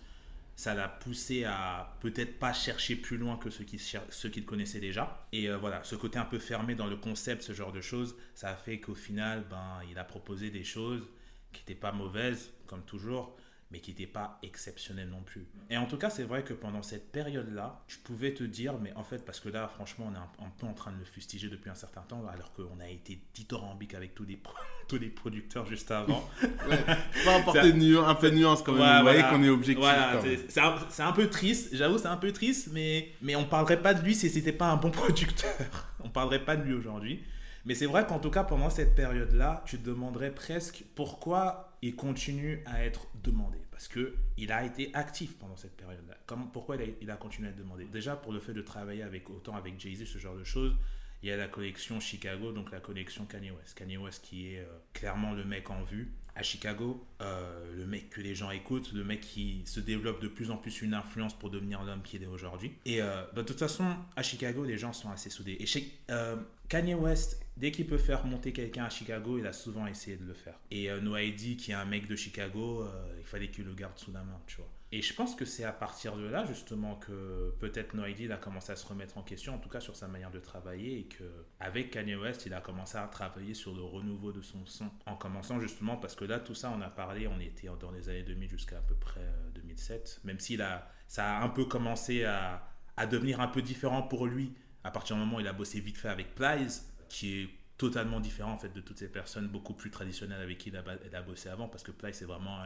ça l'a poussé à peut-être pas chercher plus loin que ceux qui, ceux qu'il connaissait déjà. Et euh, voilà, ce côté un peu fermé dans le concept, ce genre de choses, ça a fait qu'au final, ben, il a proposé des choses qui n'étaient pas mauvaises, comme toujours, mais qui n'étaient pas exceptionnelles non plus. Et en tout cas, c'est vrai que pendant cette période-là, je pouvais te dire, mais en fait, parce que là, franchement, on est un, un peu en train de le fustiger depuis un certain temps, alors qu'on a été dithyrambique avec tous les, tous les producteurs juste avant. Pas apporter un peu de nuance quand même. Ouais, Vous voyez voilà. qu'on est objectif. Voilà, c'est- un, un peu triste, j'avoue, c'est un peu triste, mais, mais on parlerait pas de lui si c'était pas un bon producteur. on parlerait pas de lui aujourd'hui. Mais c'est vrai qu'en tout cas, pendant cette période-là, tu te demanderais presque pourquoi il continue à être demandé. Parce que il a été actif pendant cette période-là. Pourquoi il a, il a continué à être demandé? Déjà, pour le fait de travailler avec, autant avec Jay-Z, ce genre de choses, il y a la collection Chicago, donc la collection Kanye West. Kanye West qui est euh, clairement le mec en vue à Chicago, euh, le mec que les gens écoutent, le mec qui se développe de plus en plus une influence pour devenir l'homme qu'il est aujourd'hui. Et euh, bah, de toute façon, à Chicago, les gens sont assez soudés. Et chez, euh, Kanye West, dès qu'il peut faire monter quelqu'un à Chicago, il a souvent essayé de le faire. Et euh, No ID, qui est un mec de Chicago, il fallait qu'il le garde sous la main, tu vois. Et je pense que c'est à partir de là, justement, que peut-être No ID il a commencé à se remettre en question, en tout cas sur sa manière de travailler, et que avec Kanye West, il a commencé à travailler sur le renouveau de son son, en commençant justement, parce que là, tout ça, on a parlé, on était dans les années 2000 jusqu'à à peu près euh, 2007, même s'il a, ça a un peu commencé à, à devenir un peu différent pour lui, à partir du moment où il a bossé vite fait avec Plies, qui est totalement différent en fait de toutes ces personnes beaucoup plus traditionnelles avec qui il a, bossé avant parce que Plies c'est vraiment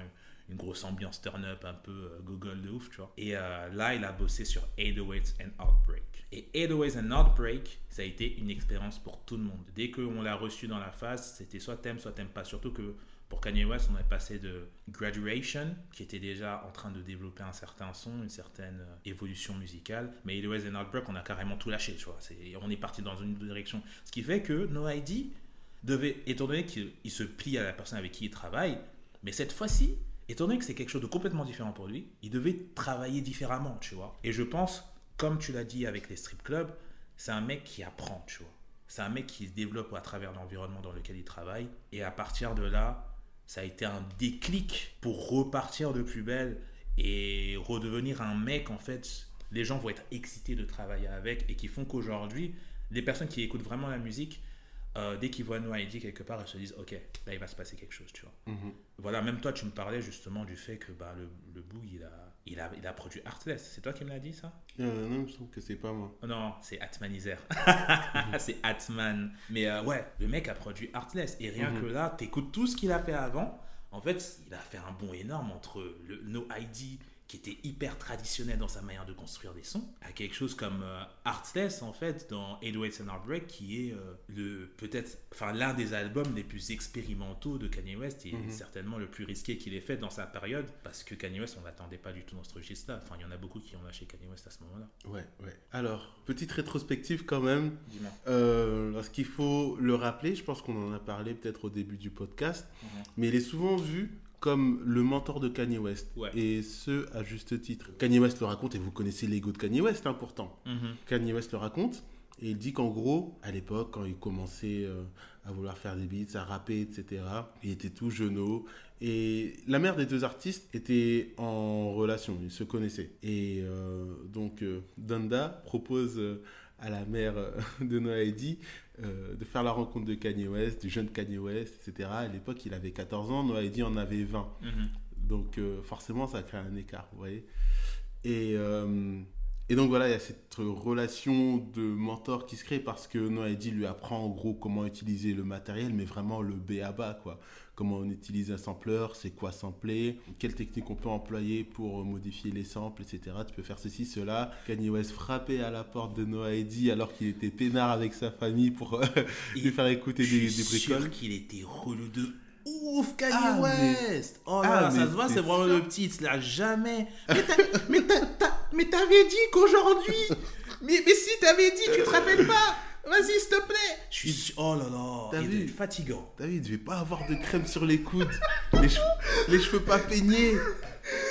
une grosse ambiance turn-up un peu euh, Google de ouf tu vois et euh, là il a bossé sur 808 and Outbreak et 808 and Outbreak ça a été une expérience pour tout le monde dès qu'on l'a reçu dans la phase c'était soit t'aimes soit t'aimes pas surtout que pour Kanye West, on est passé de Graduation, qui était déjà en train de développer un certain son, une certaine euh, évolution musicale, mais It Was an Outbreak, on a carrément tout lâché, tu vois. C'est- on est parti dans une direction. Ce qui fait que No ID devait, étant donné qu'il il se plie à la personne avec qui il travaille, mais cette fois-ci, étant donné que c'est quelque chose de complètement différent pour lui, il devait travailler différemment, tu vois. Et je pense, comme tu l'as dit avec les strip clubs, c'est un mec qui apprend, tu vois. C'est un mec qui se développe à travers l'environnement dans lequel il travaille. Et à partir de là, ça a été un déclic pour repartir de plus belle et redevenir un mec, en fait, les gens vont être excités de travailler avec et qui font qu'aujourd'hui, les personnes qui écoutent vraiment la musique, euh, dès qu'ils voient No ID quelque part, ils se disent Ok, là il va se passer quelque chose, tu vois. Mhm. Voilà, même toi, tu me parlais justement du fait que bah, le, le Boog, il a, il, a, il a produit Artless. C'est toi qui me l'as dit ça? Euh, non, me semble que c'est pas moi. Oh Non, c'est Atmanizer. c'est Atman. Mais euh, ouais, le mec a produit Artless. Et rien Mhm. que là, t'écoutes tout ce qu'il a fait avant. En fait, il a fait un bond énorme entre le No ID qui était hyper traditionnel dans sa manière de construire des sons, à quelque chose comme euh, Artless en fait dans 808 and Heartbreak qui est euh, le peut-être enfin l'un des albums les plus expérimentaux de Kanye West et Mhm. certainement le plus risqué qu'il ait fait dans sa période parce que Kanye West on l'attendait pas du tout dans ce registre-là. Enfin il y en a beaucoup qui ont lâché Kanye West à ce moment-là. Ouais, ouais. Alors, petite rétrospective quand même. Dis-moi. Euh, parce qu'il faut le rappeler, je pense qu'on en a parlé peut-être au début du podcast, Mhm. mais il est souvent vu comme le mentor de Kanye West. Ouais. Et ce, à juste titre. Kanye West le raconte, et vous connaissez l'ego de Kanye West, hein, pourtant. Mhm. Kanye West le raconte, et il dit qu'en gros, à l'époque, quand il commençait euh, à vouloir faire des beats, à rapper, etc., il était tout jeuneau. Et la mère des deux artistes était en relation, ils se connaissaient. Et euh, donc, euh, Donda propose euh, à la mère de Noahedi euh, de faire la rencontre de Kanye West, du jeune Kanye West, etc. À l'époque, il avait 14 ans, Noahedi en avait 20. Mhm. Donc euh, forcément, ça crée un écart, vous voyez. Et, euh, et donc voilà, il y a cette relation de mentor qui se crée parce que Noahedi lui apprend en gros comment utiliser le matériel, mais vraiment le B à bas, quoi. Comment on utilise un sampler, c'est quoi sampler, quelle technique on peut employer pour euh, modifier les samples, etc. Tu peux faire ceci, cela. Kanye West frappait à la porte de Noahedi alors qu'il était peinard avec sa famille pour euh, lui faire écouter Je des, des sûr qu'il était relou de ouf, Kanye Ah, mais- West. Oh Ah, là, là, mais ça se voit, c'est vraiment le petit, il se l'a jamais. Mais t'avais dit qu'aujourd'hui. Mais, mais si t'avais dit, tu te rappelles pas Vas-y, s'il te plaît. Je suis sûr- Oh là là, T'as il vu est fatigant. David, je vais pas avoir de crème sur les coudes, les cheveux, les cheveux pas peignés,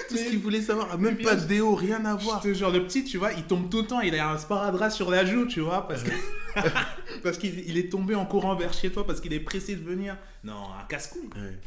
tout ce qu'il voulait savoir, même pas de déo, rien à voir. Ce genre de petit, tu vois, il tombe tout le temps, il a un sparadrap sur la joue, tu vois, parce que parce qu'il il est tombé en courant vers chez toi parce qu'il est pressé de venir. Non, un casse-cou. Ouais.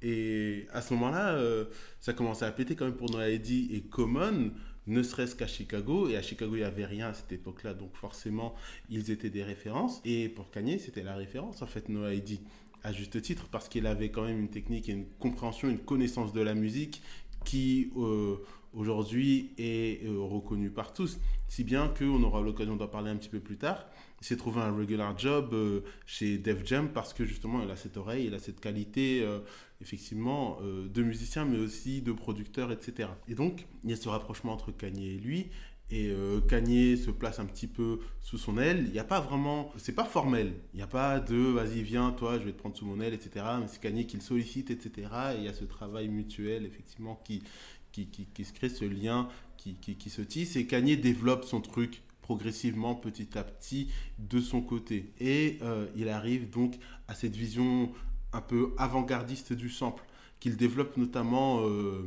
Et à ce moment-là, euh, ça commençait à péter quand même pour Noahedi et Common, ne serait-ce qu'à Chicago. Et à Chicago, il n'y avait rien à cette époque-là, donc forcément, ils étaient des références. Et pour Kanye, c'était la référence, en fait, Noahedi, à juste titre, parce qu'il avait quand même une technique et une compréhension, une connaissance de la musique qui, euh, aujourd'hui, est euh, reconnue par tous. Si bien qu'on aura l'occasion d'en parler un petit peu plus tard. Il s'est trouvé un regular job euh, chez Def Jam parce que justement, il a cette oreille, il a cette qualité, euh, effectivement, euh, de musicien, mais aussi de producteur, etc. Et donc, il y a ce rapprochement entre Kanye et lui. Et Kanye se place un petit peu sous son aile. Il n'y a pas vraiment, c'est pas formel. Il n'y a pas de vas-y, viens, toi, je vais te prendre sous mon aile, etc. Mais c'est Kanye qui le sollicite, etc. Et il y a ce travail mutuel, effectivement, qui, qui, qui, se crée, ce lien qui, qui se tisse. Et Kanye développe son truc progressivement, petit à petit, de son côté. Et euh, il arrive donc à cette vision un peu avant-gardiste du sample, qu'il développe notamment. euh,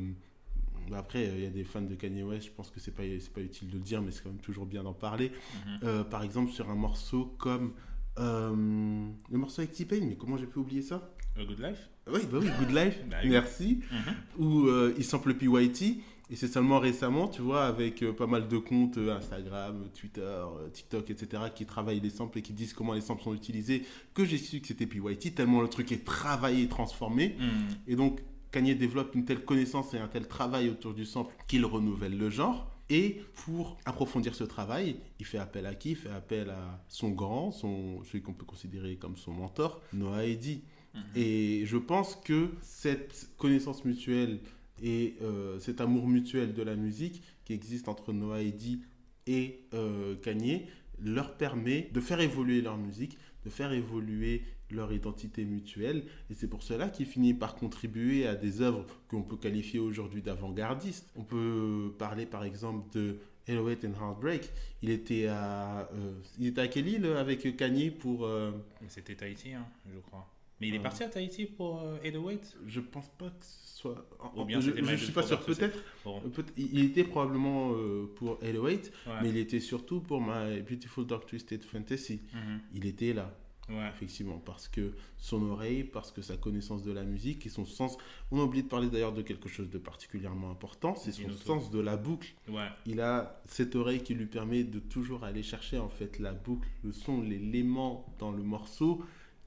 après, il y a des fans de Kanye West, je pense que c'est pas, pas utile de le dire, mais c'est quand même toujours bien d'en parler. Mhm. Euh, par exemple, sur un morceau comme. euh, le morceau avec T-Pain, mais comment j'ai pu oublier ça? A Good Life? Oui, bah oui, Good Life, Bah oui. merci Mhm. où euh, il sample PYT. Et c'est seulement récemment, tu vois, avec euh, pas mal de comptes euh, Instagram, Twitter, euh, TikTok, etc., qui travaillent les samples et qui disent comment les samples sont utilisés, que j'ai su que c'était PYT, tellement le truc est travaillé et transformé. Mhm. Et donc, Kanye développe une telle connaissance et un tel travail autour du sample qu'il renouvelle le genre. Et pour approfondir ce travail, il fait appel à qui? Il fait appel à son grand, son, celui qu'on peut considérer comme son mentor, Noah Eddy. Mhm. Et je pense que cette connaissance mutuelle et euh, cet amour mutuel de la musique qui existe entre Noah Eddy et euh, Kanye leur permet de faire évoluer leur musique, de faire évoluer leur identité mutuelle. Et c'est pour cela qu'il finit par contribuer à des œuvres qu'on peut qualifier aujourd'hui d'avant-gardistes. On peut parler par exemple de Hello and Heartbreak. Il était à, euh, il était à quelle île avec Kanye pour... euh, c'était Tahiti, hein, je crois. Mais il est Ah. parti à Tahiti pour euh, 808 Je pense pas que ce soit. Ou bien je, je suis pas sûr, peut-être. Bon, Euh, peut- Il était probablement euh, pour 808, ouais. mais il était surtout pour My Beautiful Dark Twisted Fantasy. Mhm. Il était là. Ouais. Effectivement, parce que son oreille, parce que sa connaissance de la musique et son sens. On a oublié de parler d'ailleurs de quelque chose de particulièrement important, c'est son sens de la boucle. Ouais. Il a cette oreille qui lui permet de toujours aller chercher en fait la boucle, le son, l'élément dans le morceau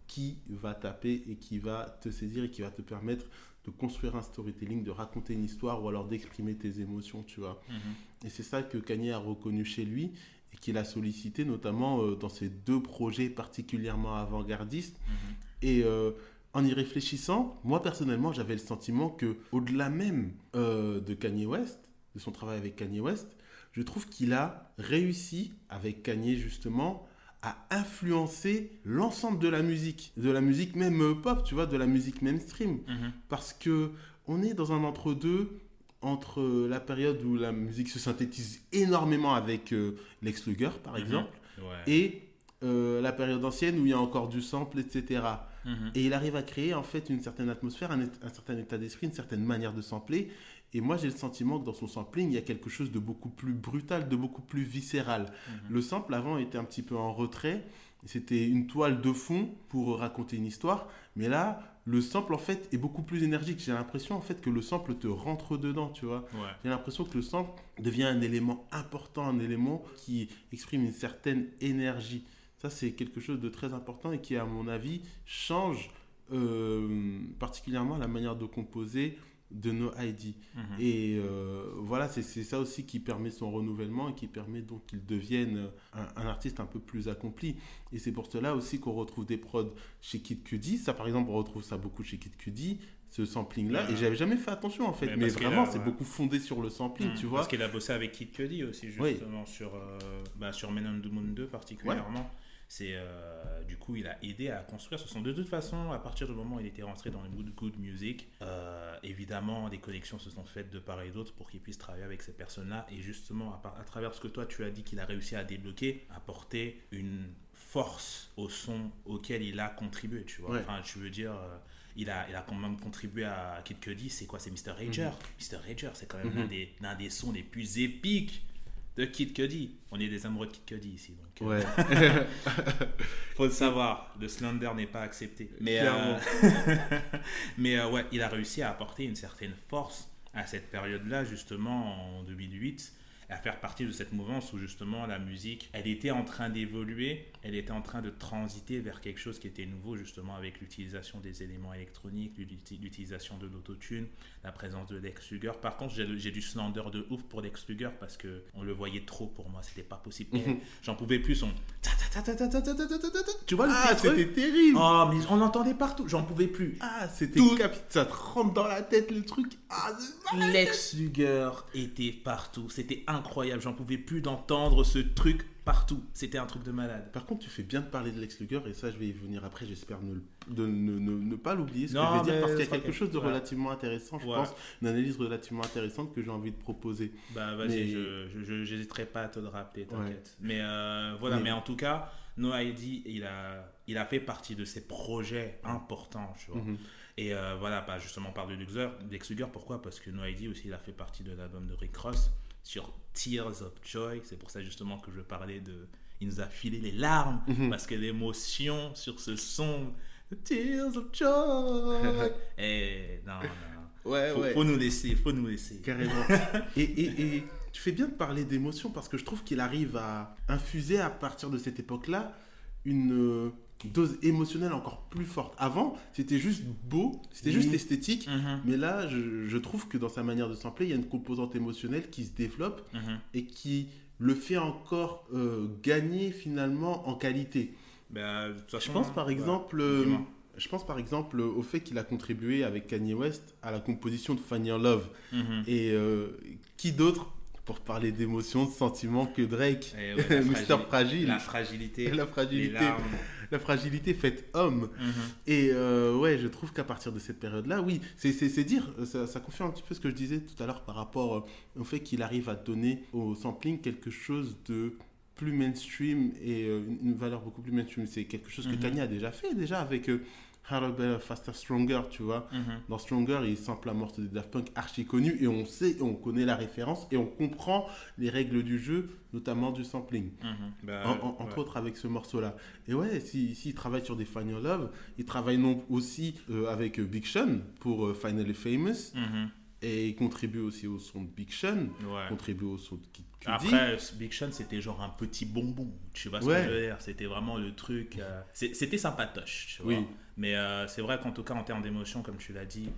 qui va taper et qui va te saisir et qui va te permettre de construire un storytelling, de raconter une histoire ou alors d'exprimer tes émotions, tu vois. Mhm. Et c'est ça que Kanye a reconnu chez lui et qu'il a sollicité notamment euh, dans ses deux projets particulièrement avant-gardistes. Mhm. Et euh, en y réfléchissant, moi personnellement, j'avais le sentiment que au-delà même euh, de Kanye West, de son travail avec Kanye West, je trouve qu'il a réussi avec Kanye justement à influencer l'ensemble de la musique, de la musique même euh, pop, tu vois, de la musique mainstream Mhm. parce que on est dans un entre-deux entre la période où la musique se synthétise énormément avec euh, Lex Luger par Mhm. exemple Ouais. et euh, la période ancienne où il y a encore du sample etc Mhm. et il arrive à créer en fait une certaine atmosphère un, un certain état d'esprit une certaine manière de sampler et moi j'ai le sentiment que dans son sampling il y a quelque chose de beaucoup plus brutal de beaucoup plus viscéral. Mhm. le sample avant était un petit peu en retrait. C'était une toile de fond pour raconter une histoire. Mais là le sample en fait est beaucoup plus énergique. J'ai l'impression en fait que le sample te rentre dedans tu vois. Ouais. j'ai l'impression que le sample devient un élément important un élément qui exprime une certaine énergie. Ça c'est quelque chose de très important et qui à mon avis change euh, particulièrement la manière de composer de nos ID Mhm. et euh, voilà, c'est ça aussi qui permet son renouvellement et qui permet donc qu'il devienne un, un artiste un peu plus accompli. Et c'est pour cela aussi qu'on retrouve des prods chez Kid Cudi. Ça, par exemple, on retrouve ça beaucoup chez Kid Cudi, ce sampling-là. Ouais. Et j'avais jamais fait attention en fait. Mais vraiment, a- c'est ouais. beaucoup fondé sur le sampling, Mhm. tu vois. Parce qu'il a bossé avec Kid Cudi aussi, Oui. justement, sur, euh, bah, sur Men on the Moon 2 particulièrement. C'est, euh, du coup, il a aidé à construire ce son. De toute façon, à partir du moment où il était rentré dans le good, good music, euh, évidemment, des connexions se sont faites de part et d'autre pour qu'il puisse travailler avec ces personnes-là. Et justement, à, travers ce que toi, tu as dit qu'il a réussi à débloquer, apporter une force au son auquel il a contribué, tu vois. Ouais. Enfin, tu veux dire... euh, il a, il a quand même contribué à Kid Cudi, c'est quoi? C'est Mr. Rager. Mr. Rager, c'est quand même Mhm. l'un des, l'un des sons les plus épiques de Kid Cudi. On est des amoureux de Kid Cudi ici, donc euh, Ouais. faut le savoir, le slander n'est pas accepté. Mais, euh, mais euh, ouais, il a réussi à apporter une certaine force à cette période-là, justement en 2008, à faire partie de cette mouvance où justement la musique, elle était en train d'évoluer, elle était en train de transiter vers quelque chose qui était nouveau justement avec l'utilisation des éléments électroniques, l'utilisation de l'autotune, la présence de Lex Luger. Par contre, j'ai du slander de ouf pour Lex Luger parce que on le voyait trop pour moi, c'était pas possible. J'en pouvais plus, on... Tu vois le ah, c'était terrible. Oh, mais on l'entendait partout, j'en pouvais plus. Ah, c'était tout ça te rentre dans la tête le truc. Ah, Lex Luger était partout, c'était incroyable, j'en pouvais plus d'entendre ce truc partout. C'était un truc de malade. Par contre, tu fais bien de parler de Lex Luger et ça, je vais y venir après. J'espère ne, de- ne, ne- ne pas l'oublier ce Non, que je vais dire parce qu'il y a quelque chose de relativement intéressant, je pense, une analyse relativement intéressante que j'ai envie de proposer. Bah vas-y, Mais- je, j'hésiterai pas à te le rappeler, Ouais. t'inquiète. Mais euh, voilà, Mais- mais... en tout cas, No ID, il a, il a fait partie de ces projets importants, tu vois. Mhm. Et euh, voilà, pas justement par de Luxor, Lex Luger, pourquoi? Parce que No ID aussi, il a fait partie de l'album de Rick Ross sur Tears of Joy. C'est pour ça justement que je parlais de. Il nous a filé les larmes Mhm. parce que l'émotion sur ce son, Tears of Joy. Et non, non, non. Ouais, Faut, ouais. faut nous laisser, faut nous laisser. Carrément. et, et, et tu fais bien de parler d'émotion parce que je trouve qu'il arrive à infuser à partir de cette époque-là une euh, dose émotionnelle encore plus forte. Avant, c'était juste beau, c'était Oui. juste esthétique. Mhm, Mais là, je, je trouve que dans sa manière de sampler, il y a une composante émotionnelle qui se développe mhm. et qui le fait encore euh, gagner finalement en qualité. Bah, de toute Je pense par exemple, euh, je pense par exemple au fait qu'il a contribué avec Kanye West à la composition de Funny Your Love. Mhm. Et euh, qui d'autre pour parler d'émotions, de sentiments que Drake, Et ouais, Mister fragile- Fragile, La fragilité, la les fragilité, larmes. La fragilité faite homme. Mhm. Et euh, ouais, je trouve qu'à partir de cette période-là, oui, c'est dire, ça, ça confirme un petit peu ce que je disais tout à l'heure par rapport euh, au fait qu'il arrive à donner au sampling quelque chose de plus mainstream et euh, une- valeur beaucoup plus mainstream. C'est quelque chose que Mhm. Kanye a déjà fait déjà avec Harder, Better, Faster, Stronger, tu vois. Mhm. Dans Stronger, il sample un morceau de Daft Punk archi connu et on sait, on connaît la référence et on comprend les règles du jeu, notamment du sampling. Mhm. Bah, En- en- entre autres avec ce morceau-là. Et ouais, s'il si, il travaille sur des Find Your Love, il travaille non aussi euh, avec euh, Big Sean pour euh, Finally Famous Mhm. et il contribue aussi au son de Big Sean, Ouais. contribue au son de Kid. Après, ce Big Sean, c'était genre un petit bonbon. Tu vois ce Ouais. que je veux dire? C'était vraiment le truc. euh, c'était sympatoche, tu vois? Oui. Mais euh, c'est vrai qu'en tout cas, en termes d'émotion, comme tu l'as dit,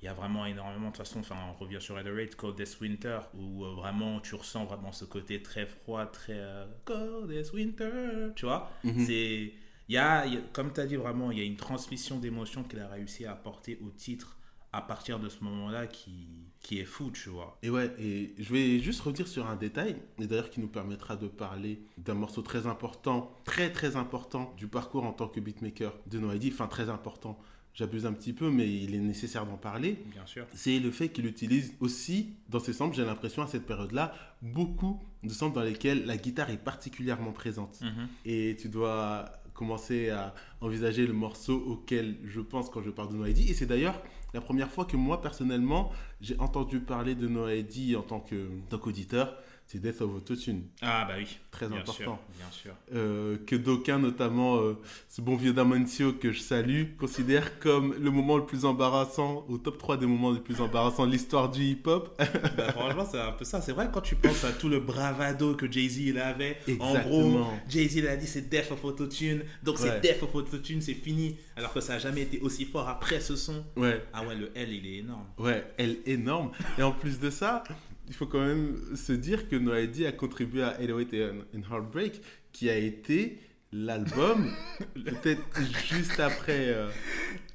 il y a vraiment énormément. De toute façon, enfin, on revient sur Rate, Coldest Winter, où euh, vraiment tu ressens vraiment ce côté très froid, très euh, Coldest Winter. Tu vois? Mhm. C'est. Il y a, il y a- comme tu as dit vraiment, il y a une transmission d'émotion qu'il a réussi à apporter au titre à partir de ce moment-là qui, qui est fou, tu vois. Et ouais, et je vais juste revenir sur un détail, et d'ailleurs qui nous permettra de parler d'un morceau très important, très très important du parcours en tant que beatmaker de No ID, enfin très important, j'abuse un petit peu, mais il est nécessaire d'en parler. Bien sûr. c'est le fait qu'il utilise aussi dans ses samples, j'ai l'impression à cette période-là, beaucoup de samples dans lesquels la guitare est particulièrement présente. Mhm. Et tu dois commencer à envisager le morceau auquel je pense quand je parle de No ID. Et c'est d'ailleurs la première fois que moi, personnellement, j'ai entendu parler de No ID en tant que- en tant qu'auditeur. C'est Death of Autotune, Ah, bah oui. très bien important. Sûr, bien sûr. Euh, que d'aucuns, notamment euh, ce bon vieux Damancio que je salue, considèrent comme le moment le plus embarrassant, au top 3 des moments les plus embarrassants de l'histoire du hip-hop. Bah, franchement, c'est un peu ça. C'est vrai quand tu penses à tout le bravado que Jay-Z il avait. En gros, Exactement. Jay-Z il a dit c'est Death of Autotune. Donc Ouais. c'est Death of Autotune, c'est fini. Alors que ça a jamais été aussi fort après ce son. Ouais, Ah ouais, le L il est énorme. ouais, est énorme. Et en plus de ça, il faut quand même se dire que No ID a contribué à 808 et and Heartbreak, qui a été l'album, peut-être juste après euh,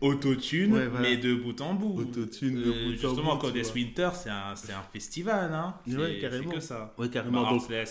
Autotune, Ouais, voilà. mais de bout en bout. Autotune de Euh, bout en Justement, bout, tu Coldest vois. Winter, c'est un, un festival. Hein. Ouais, carrément. Que ça. Ouais, carrément. Bah, donc, euh,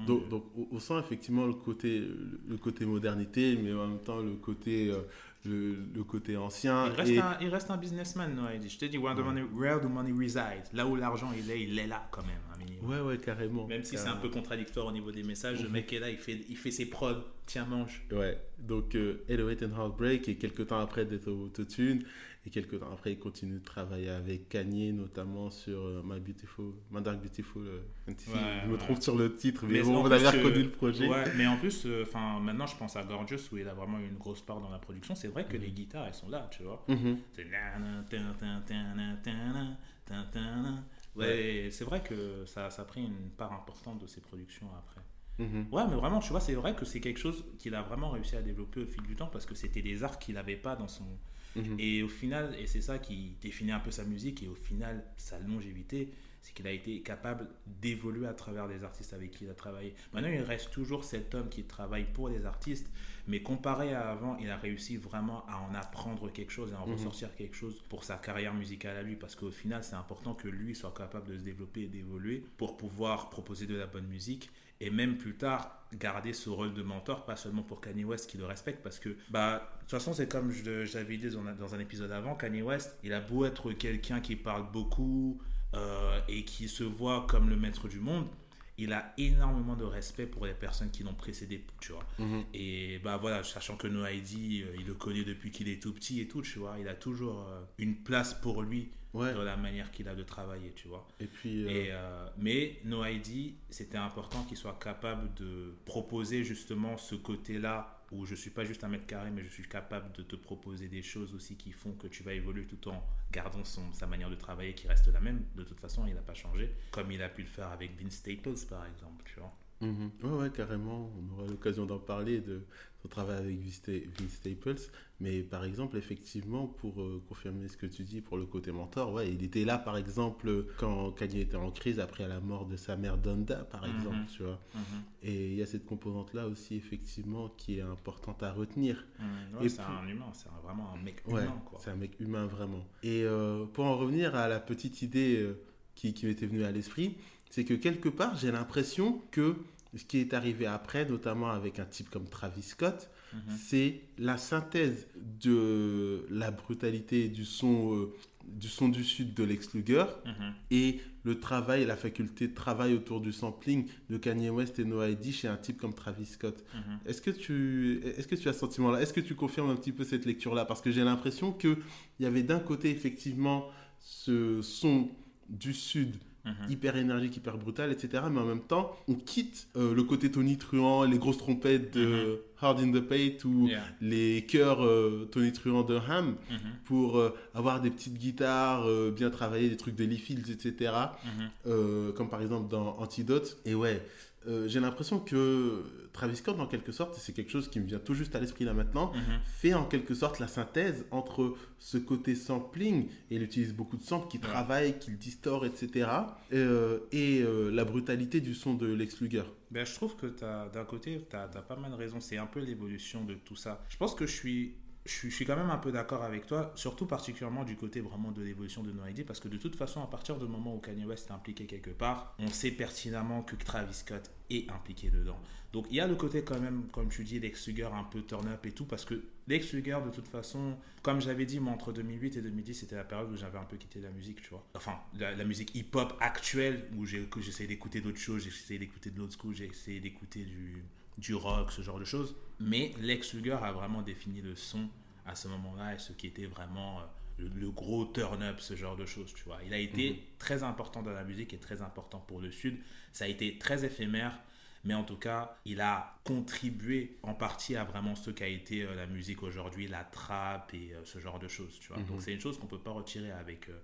on- Donc, donc, on, on sent effectivement le côté, le côté modernité, mais en même temps le côté, euh, le, le côté ancien. il, reste et- un, il reste un businessman, no ID. Je te dis, where the, money, where the money resides. Là où l'argent il est, il est là quand même, un minimum. Ouais, ouais, carrément. Même si c'est un peu contradictoire au niveau des messages, le mec est là, il fait, il fait ses prods. Tiens, mange. Ouais, donc euh, 808 and Heartbreak, et quelques temps après d'être au Autotune, et quelques temps après, il continue de travailler avec Kanye, notamment sur euh, My Beautiful, My Dark Beautiful euh. Ouais, je me ouais. trompe sur le titre, mais, Mais bon, avez plus, reconnu euh, le projet. Ouais, mais en plus, euh, maintenant je pense à Gorgeous où il a vraiment une grosse part dans la production. C'est vrai que Mhm. les guitares elles sont là, tu vois. C'est tin- tin- na. Ouais, c'est vrai que ça, ça a pris une part importante de ses productions après. Mhm. Ouais, mais vraiment, tu vois, c'est vrai que c'est quelque chose qu'il a vraiment réussi à développer au fil du temps parce que c'était des arts qu'il n'avait pas dans son. Mhm. Et au final, et c'est ça qui définit un peu sa musique et au final, sa longévité, c'est qu'il a été capable d'évoluer à travers des artistes avec qui il a travaillé. Maintenant, il reste toujours cet homme qui travaille pour les artistes, mais comparé à avant, il a réussi vraiment à en apprendre quelque chose et à en Mhm. ressortir quelque chose pour sa carrière musicale à lui parce qu'au final, c'est important que lui soit capable de se développer et d'évoluer pour pouvoir proposer de la bonne musique et même plus tard garder ce rôle de mentor, pas seulement pour Kanye West qui le respecte, parce que bah de toute façon c'est comme je- j'avais dit dans un, dans un épisode avant, Kanye West, il a beau être quelqu'un qui parle beaucoup euh, et qui se voit comme le maître du monde, il a énormément de respect pour les personnes qui l'ont précédé, tu vois. Mhm. Et bah voilà, sachant que No ID, euh, il le connaît depuis qu'il est tout petit et tout, tu vois, il a toujours euh, une place pour lui Ouais, dans la manière qu'il a de travailler, tu vois. et puis. euh, Et, euh, mais No ID, c'était important qu'il soit capable de proposer justement ce côté-là où je suis pas juste un mètre carré, mais je suis capable de te proposer des choses aussi qui font que tu vas évoluer tout en gardant son, sa manière de travailler qui reste la même. De toute façon, il n'a pas changé, comme il a pu le faire avec Vince Staples, par exemple, tu vois. Mhm. Ouais, ouais, carrément. On aura l'occasion d'en parler, de son travail avec Vince Sta- Vince Staples. Mais par exemple, effectivement, pour euh, confirmer ce que tu dis pour le côté mentor, ouais, il était là, par exemple, quand Kanye était en crise après la mort de sa mère Donda, par Mhm. exemple, tu vois. Et il y a cette composante-là aussi, effectivement, qui est importante à retenir. Mhm. Ouais, Et c'est pour- un humain, c'est vraiment un mec Ouais, humain, quoi. c'est un mec humain, vraiment. Et euh, pour en revenir à la petite idée euh, qui, qui m'était venue à l'esprit, c'est que quelque part, j'ai l'impression que ce qui est arrivé après, notamment avec un type comme Travis Scott, Mhm. c'est la synthèse de la brutalité du son euh, du son du sud de Lex Luger Mhm. et le travail, la faculté de travail autour du sampling de Kanye West et No ID chez un type comme Travis Scott. Mhm. Est-ce que tu, est-ce que tu as ce sentiment-là? Est-ce que tu confirmes un petit peu cette lecture-là? Parce que j'ai l'impression qu'il y avait d'un côté effectivement ce son du sud Mhm. hyper énergique, hyper brutal, etc. Mais en même temps, on quitte euh, le côté Tony Truant, les grosses trompettes de Hard in the Paint ou Yeah. les chœurs euh, Tony Truant de Ham Mhm. pour euh, avoir des petites guitares euh, bien travaillées, des trucs de Lee Fields, etc. Mhm. Euh, comme par exemple dans Antidote. Et ouais, j'ai l'impression que Travis Scott, en quelque sorte, et c'est quelque chose qui me vient tout juste à l'esprit là maintenant, Mhm. fait en quelque sorte la synthèse entre ce côté sampling, et il utilise beaucoup de samples qui travaillent, qui le distord, etc., et la brutalité du son de Lex Luger. Ben, je trouve que d'un côté, tu as, pas mal de raisons. C'est un peu l'évolution de tout ça. Je pense que je suis, je suis, quand même un peu d'accord avec toi, surtout particulièrement du côté vraiment de l'évolution de No ID, parce que de toute façon, à partir du moment où Kanye West est impliqué quelque part, on sait pertinemment que Travis Scott est impliqué dedans. Donc il y a le côté quand même, comme tu dis, Lex Luger un peu turn up et tout, parce que Lex Luger, de toute façon, comme j'avais dit, moi, entre 2008 et 2010, c'était la période où j'avais un peu quitté la musique, tu vois. Enfin, la, musique hip-hop actuelle, où j'essayais d'écouter d'autres choses, essayé d'écouter de l'old school, essayé d'écouter du, du rock, ce genre de choses. Mais Lex Luger a vraiment défini le son à ce moment-là et ce qui était vraiment euh, le, le gros turn-up, ce genre de choses, tu vois. Il a été très important dans la musique et très important pour le Sud. Ça a été très éphémère, mais en tout cas, il a contribué en partie à vraiment ce qu'a été euh, la musique aujourd'hui, la trap et euh, ce genre de choses, tu vois. Donc c'est une chose qu'on peut pas retirer avec euh,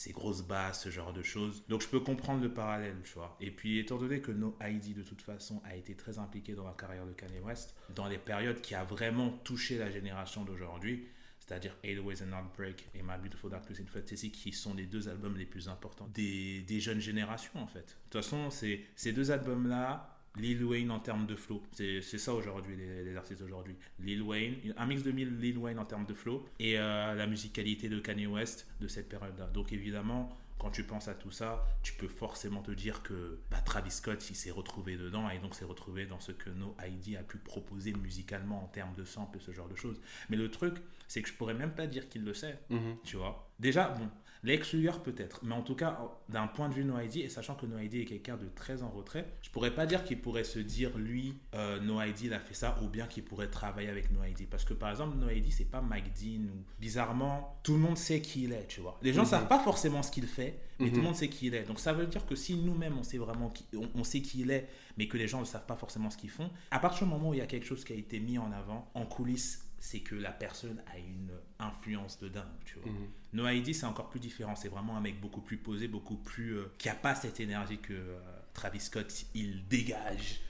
ces grosses basses, ce genre de choses. Donc je peux comprendre le parallèle, tu vois. Et puis étant donné que No ID de toute façon a été très impliqué dans la carrière de Kanye West, dans les périodes qui a vraiment touché la génération d'aujourd'hui, c'est-à-dire Eight Ways and Heartbreak et My Beautiful Dark Twisted Fantasy, qui sont les deux albums les plus importants des, des jeunes générations en fait. De toute façon, ces deux albums-là, Lil Wayne en termes de flow, c'est c'est ça aujourd'hui les, les artistes aujourd'hui. Lil Wayne, un mix de mille Lil Wayne en termes de flow et euh, la musicalité de Kanye West de cette période-là. Donc évidemment, quand tu penses à tout ça, tu peux forcément te dire que bah, Travis Scott, il s'est retrouvé dedans et donc s'est retrouvé dans ce que No ID a pu proposer musicalement en termes de sample et ce genre de choses. Mais le truc, c'est que je pourrais même pas dire qu'il le sait, Mhm. tu vois? Déjà, bon, Lex Luger peut-être, mais en tout cas, d'un point de vue No ID, et sachant que No ID est quelqu'un de très en retrait, je pourrais pas dire qu'il pourrait se dire, lui, euh, No ID, il a fait ça, ou bien qu'il pourrait travailler avec No ID. Parce que par exemple, No ID, c'est pas Mike Dean, ou bizarrement, tout le monde sait qui il est, tu vois. Les gens Mhm. savent pas forcément ce qu'il fait, mais Mhm. tout le monde sait qui il est. Donc ça veut dire que si nous-mêmes, on sait vraiment qui, on, on sait qui il est, mais que les gens ne savent pas forcément ce qu'ils font, à partir du moment où il y a quelque chose qui a été mis en avant, en coulisses, c'est que la personne a une influence de dingue, tu vois. Mhm. No ID, c'est encore plus différent. C'est vraiment un mec beaucoup plus posé, beaucoup plus. euh, qui a pas cette énergie que euh, Travis Scott, il dégage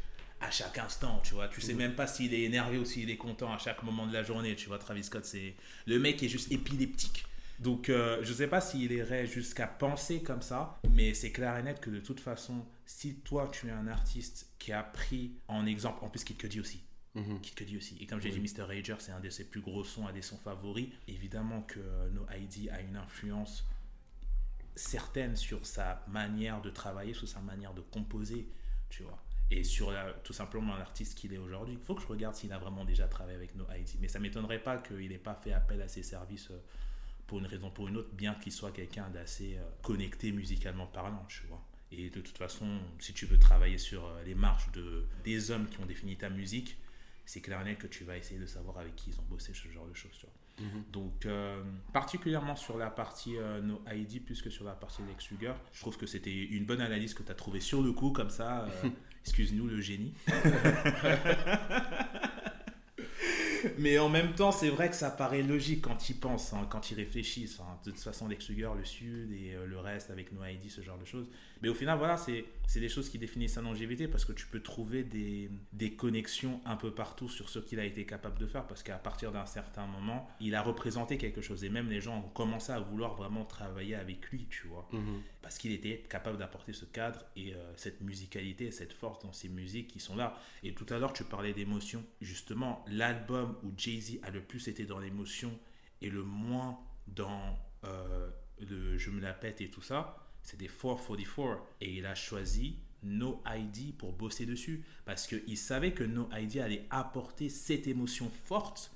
à chaque instant, tu vois. Tu sais même pas s'il est énervé ou s'il est content à chaque moment de la journée, tu vois. Travis Scott, c'est. Le mec est juste épileptique. Donc, euh, je sais pas s'il irait jusqu'à penser comme ça, mais c'est clair et net que de toute façon, si toi, tu es un artiste qui a pris en exemple, en plus, qu'il te dit aussi, Mhm. Kid Cudi aussi. Et comme j'ai dit, Mr. Rager, c'est un de ses plus gros sons, un des sons favoris. Évidemment que euh, No ID a une influence certaine sur sa manière de travailler, sur sa manière de composer, tu vois. Et sur la- tout simplement l'artiste qu'il est aujourd'hui. Il faut que je regarde s'il a vraiment déjà travaillé avec No ID. Mais ça m'étonnerait pas qu'il n'ait pas fait appel à ses services euh, pour une raison ou pour une autre, bien qu'il soit quelqu'un d'assez euh, connecté musicalement parlant, tu vois. Et de toute façon, si tu veux travailler sur les marches de, des hommes qui ont défini ta musique, c'est clair et net que tu vas essayer de savoir avec qui ils ont bossé ce genre de choses. Tu vois. Mhm. Donc, euh, particulièrement sur la partie euh, No ID plus que sur la partie Lex Luger, je trouve que c'était une bonne analyse que tu as trouvée sur le coup, comme ça. euh, Excuse-nous le génie. Mais en même temps, c'est vrai que ça paraît logique quand ils pensent, hein, quand ils réfléchissent. hein. De toute façon, Lex Luger, le Sud et euh, le reste avec No ID, ce genre de choses. Mais au final, voilà, c'est des choses qui définissent sa longévité parce que tu peux trouver des, des connexions un peu partout sur ce qu'il a été capable de faire parce qu'à partir d'un certain moment, il a représenté quelque chose et même les gens ont commencé à vouloir vraiment travailler avec lui, tu vois Mhm. Parce qu'il était capable d'apporter ce cadre et euh, cette musicalité et cette force dans ses musiques qui sont là. Et tout à l'heure, tu parlais d'émotion. Justement, l'album où Jay-Z a le plus été dans l'émotion et le moins dans euh, le je me la pète et tout ça, c'était 444. Et il a choisi No ID pour bosser dessus parce qu'il savait que No ID allait apporter cette émotion forte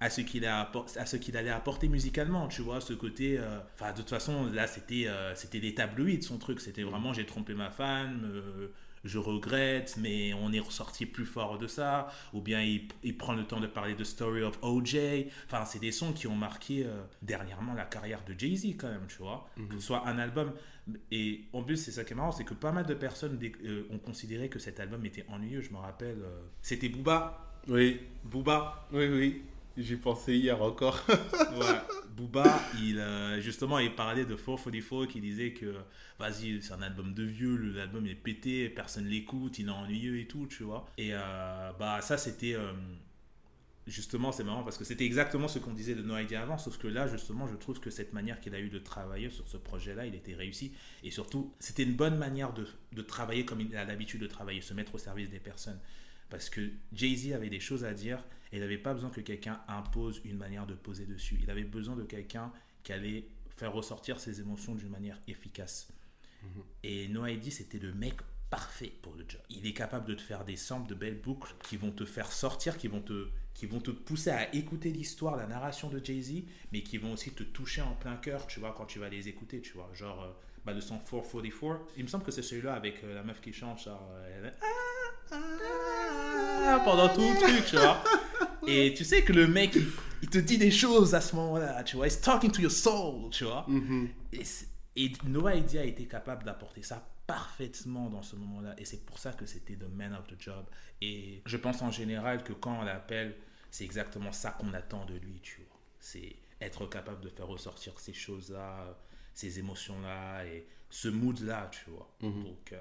à ce qu'il a à ce qu'il allait apporter musicalement tu vois ce côté euh, enfin de toute façon là c'était euh, c'était des tabloïds son truc. C'était vraiment j'ai trompé ma femme euh, je regrette mais on est ressorti plus fort de ça. Ou bien il, il, prend le temps de parler de Story of OJ enfin c'est des sons qui ont marqué dernièrement la carrière de Jay-Z quand même tu vois. Que ce soit un album. Et en plus c'est ça qui est marrant c'est que pas mal de personnes ont considéré que cet album était ennuyeux je me rappelle c'était Booba. Oui. Booba. Oui oui J'y pensé hier encore. Booba, il, euh, justement, il parlait de 444 qui disait que vas-y, c'est un album de vieux, l'album est pété, personne l'écoute, il est ennuyeux et tout, tu vois. Et euh, bah, ça, c'était. Euh, justement, c'est marrant parce que c'était exactement ce qu'on disait de No Idea avant, sauf que là, justement, je trouve que cette manière qu'il a eu de travailler sur ce projet-là, il était réussi. Et surtout, c'était une bonne manière de travailler comme il a l'habitude de travailler, se mettre au service des personnes. Parce que Jay-Z avait des choses à dire et il n'avait pas besoin que quelqu'un impose une manière de poser dessus. Il avait besoin de quelqu'un qui allait faire ressortir ses émotions d'une manière efficace. Mhm. Et No ID, c'était le mec parfait pour le job. Il est capable de te faire des samples de belles boucles qui vont te faire sortir, qui vont te, qui vont te pousser à écouter l'histoire, la narration de Jay-Z, mais qui vont aussi te toucher en plein cœur, tu vois, quand tu vas les écouter, tu vois. Genre, euh, bah, le son 444, il me semble que c'est celui-là avec euh, la meuf qui chante, genre, euh, ah, ah, pendant tout le truc, tu vois. Et tu sais que le mec, il, te dit des choses à ce moment-là, tu vois. He's talking to your soul, tu vois. Mm-hmm. Et, et Noah Eddie a été capable d'apporter ça parfaitement dans ce moment-là. Et c'est pour ça que c'était the man of the job. Et je pense en général que quand on l'appelle, c'est exactement ça qu'on attend de lui, tu vois. C'est être capable de faire ressortir ces choses-là, ces émotions-là et ce mood-là, tu vois. Mm-hmm. Donc, euh,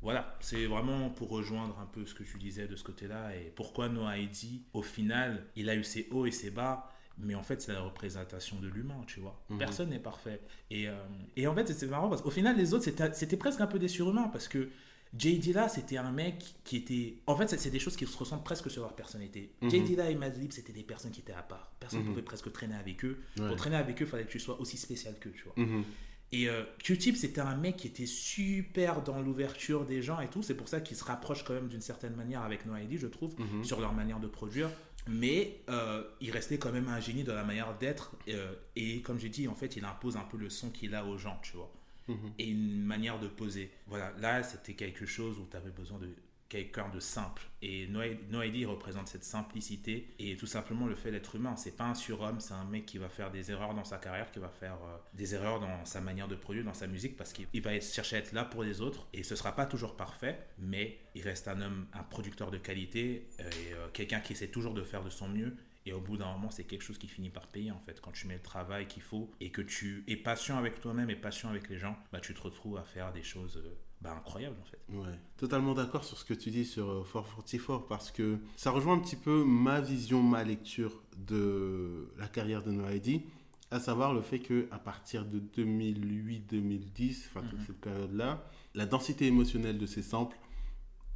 voilà, c'est vraiment pour rejoindre un peu ce que tu disais de ce côté-là et pourquoi Noah Heidi, au final, il a eu ses hauts et ses bas, mais en fait, c'est la représentation de l'humain, tu vois. Mhm. Personne n'est parfait. Et, euh, et, en fait, c'est marrant parce qu'au final, les autres, c'était presque un peu des surhumains parce que J.D. là, c'était un mec qui était. En fait, c'est des choses qui se ressemblent presque sur leur personnalité. Mm J.D. là et Madlib, c'était des personnes qui étaient à part. Personne ne mhm. pouvait presque traîner avec eux. Pour traîner avec eux, il fallait que tu sois aussi spécial qu'eux, tu vois. Mhm. Et euh, Q-Tip, c'était un mec qui était super dans l'ouverture des gens et tout. C'est pour ça qu'il se rapproche quand même d'une certaine manière avec No ID, je trouve, mhm. sur leur manière de produire. Mais euh, il restait quand même un génie dans la manière d'être. Euh, et comme j'ai dit, en fait, il impose un peu le son qu'il a aux gens, tu vois. Mhm. Et une manière de poser. Voilà, là, c'était quelque chose où tu avais besoin de quelqu'un de simple. Et Noédi représente cette simplicité et tout simplement le fait d'être humain. C'est pas un surhomme, c'est un mec qui va faire des erreurs dans sa carrière, qui va faire euh, des erreurs dans sa manière de produire, dans sa musique, parce qu'il va chercher à être là pour les autres. Et ce sera pas toujours parfait, mais il reste un homme, un producteur de qualité euh, et euh, quelqu'un qui essaie toujours de faire de son mieux. Et au bout d'un moment, c'est quelque chose qui finit par payer en fait. Quand tu mets le travail qu'il faut et que tu es patient avec toi-même et patient avec les gens, bah, tu te retrouves à faire des choses bah, incroyable en fait. Ouais, totalement d'accord sur ce que tu dis sur euh, 444 parce que ça rejoint un petit peu ma vision, ma lecture de la carrière de Noah à savoir le fait que à partir de 2008-2010, enfin toute mhm. cette période-là, la densité émotionnelle de ces samples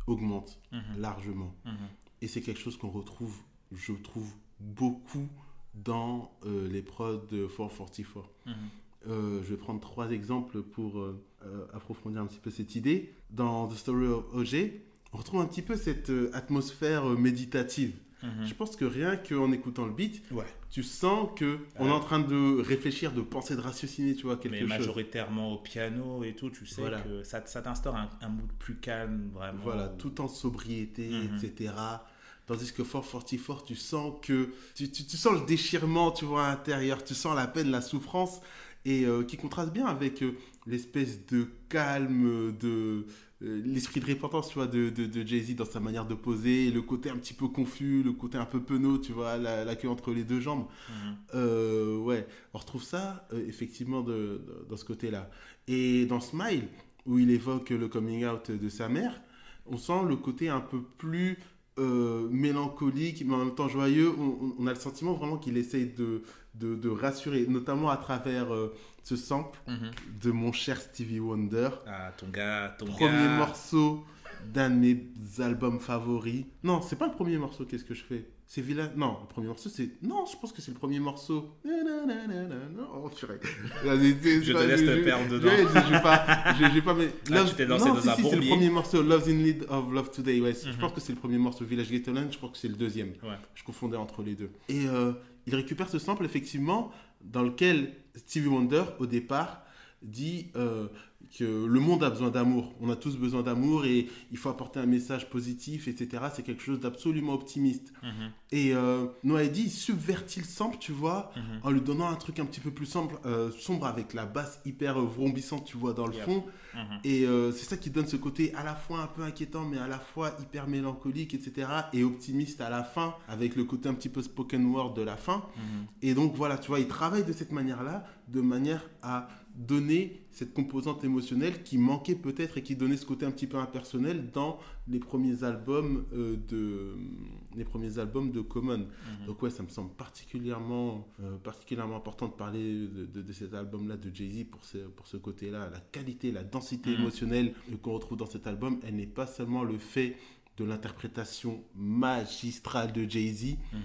augmente mhm. largement. Mhm. Et c'est quelque chose qu'on retrouve, je trouve, beaucoup dans euh, les prods de 444. Euh, je vais prendre trois exemples pour euh, euh, approfondir un petit peu cette idée. Dans The Story of OJ, on retrouve un petit peu cette atmosphère méditative. Mhm. Je pense que rien qu'en écoutant le beat, tu sens que on est en train de réfléchir, de penser, de ratiociner, tu vois, quelque chose. Mais majoritairement au piano et tout, tu sais que ça, ça t'instaure un, mood plus calme, vraiment. Voilà, tout en sobriété, mhm. etc. Tandis que 444, tu sens que tu, tu, tu, sens le déchirement, tu vois, à l'intérieur, tu sens la peine, la souffrance, et euh, qui contraste bien avec euh, l'espèce de calme, de euh, l'esprit de repentance, tu vois, de, de, Jay-Z dans sa manière de poser, le côté un petit peu confus, le côté un peu penaud, tu vois, la, queue entre les deux jambes. Mhm. ouais, on retrouve ça effectivement de, dans ce côté-là. Et dans Smile, où il évoque le coming out de sa mère, on sent le côté un peu plus mélancolique, mais en même temps joyeux. On, a le sentiment vraiment qu'il essaye de, de, rassurer, notamment à travers euh, ce sample mhm. de mon cher Stevie Wonder. Ah, ton gars, ton Premier morceau d'un de mes albums favoris. Non, c'est pas le premier morceau, qu'est-ce que je fais? C'est Villa. Non, le premier morceau, c'est. Non, je pense que c'est le premier morceau. Non, oh, purée. Je te laisse te perdre dedans. Je pas. Je pas mais... Ah, tu t'es lancé non, dans un si, c'est le premier morceau, Love's in Need of Love Today. Ouais, Je Mhm. pense que c'est le premier morceau. Village Ghetto Land, je crois que c'est le deuxième. Je confondais entre les deux. Et euh, il récupère ce sample, effectivement, dans lequel Stevie Wonder, au départ, dit euh, que le monde a besoin d'amour. On a tous besoin d'amour et il faut apporter un message positif, etc. C'est quelque chose d'absolument optimiste. Mhm, Et euh, il subvertit le sample, tu vois, mhm. en lui donnant un truc un petit peu plus sombre, euh, sombre avec la basse hyper vrombissante, tu vois, dans le Yep. fond. Mhm. Et euh, c'est ça qui donne ce côté à la fois un peu inquiétant, mais à la fois hyper mélancolique, etc. Et optimiste à la fin, avec le côté un petit peu spoken word de la fin. Mhm. Et donc voilà, tu vois, il travaille de cette manière-là, de manière à donner cette composante émotionnelle qui manquait peut-être et qui donnait ce côté un petit peu impersonnel dans les premiers albums euh, de les premiers albums de Common. Mhm. Donc ouais, ça me semble particulièrement euh, particulièrement important de parler de, de- de cet album-là de Jay-Z pour ce, pour ce côté-là, la qualité, la densité Mhm. émotionnelle qu'on retrouve dans cet album, elle n'est pas seulement le fait de l'interprétation magistrale de Jay-Z, Mhm.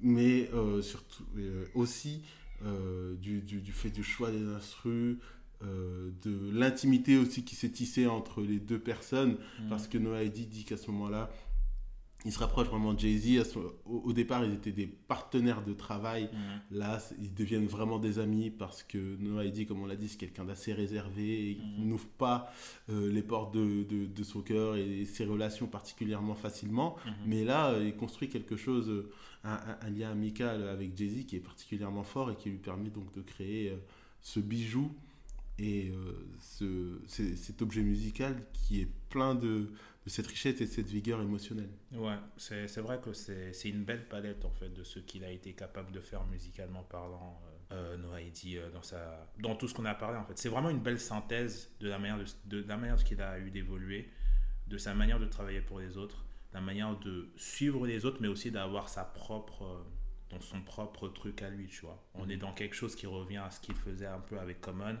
mais euh, surtout aussi euh, du, du- du fait du choix des instrus, euh, de l'intimité aussi qui s'est tissée entre les deux personnes, Mhm. parce que Noah Eddy dit qu'à ce moment-là, il se rapproche vraiment de Jay-Z. Au, au départ, ils étaient des partenaires de travail. Mhm. Là, ils deviennent vraiment des amis parce que Noah Eddy, comme on l'a dit, c'est quelqu'un d'assez réservé qui Mhm. n'ouvre pas euh, les portes de, de- de son cœur et ses relations particulièrement facilement. Mhm. Mais là, il construit quelque chose, un, lien amical avec Jay-Z qui est particulièrement fort et qui lui permet donc de créer euh, ce bijou et euh, ce, cet objet musical qui est plein de, cette richesse et de cette vigueur émotionnelle. Ouais, c'est vrai que c'est une belle palette en fait de ce qu'il a été capable de faire musicalement parlant, euh, euh, Noah Eddy, euh, dans, sa, dans tout ce qu'on a parlé en fait. C'est vraiment une belle synthèse de la manière, de, de, de la manière qu'il a eu d'évoluer, de sa manière de travailler pour les autres, la manière de suivre les autres, mais aussi d'avoir sa propre, euh, dans son propre truc à lui, tu vois. On est dans quelque chose qui revient à ce qu'il faisait un peu avec Common,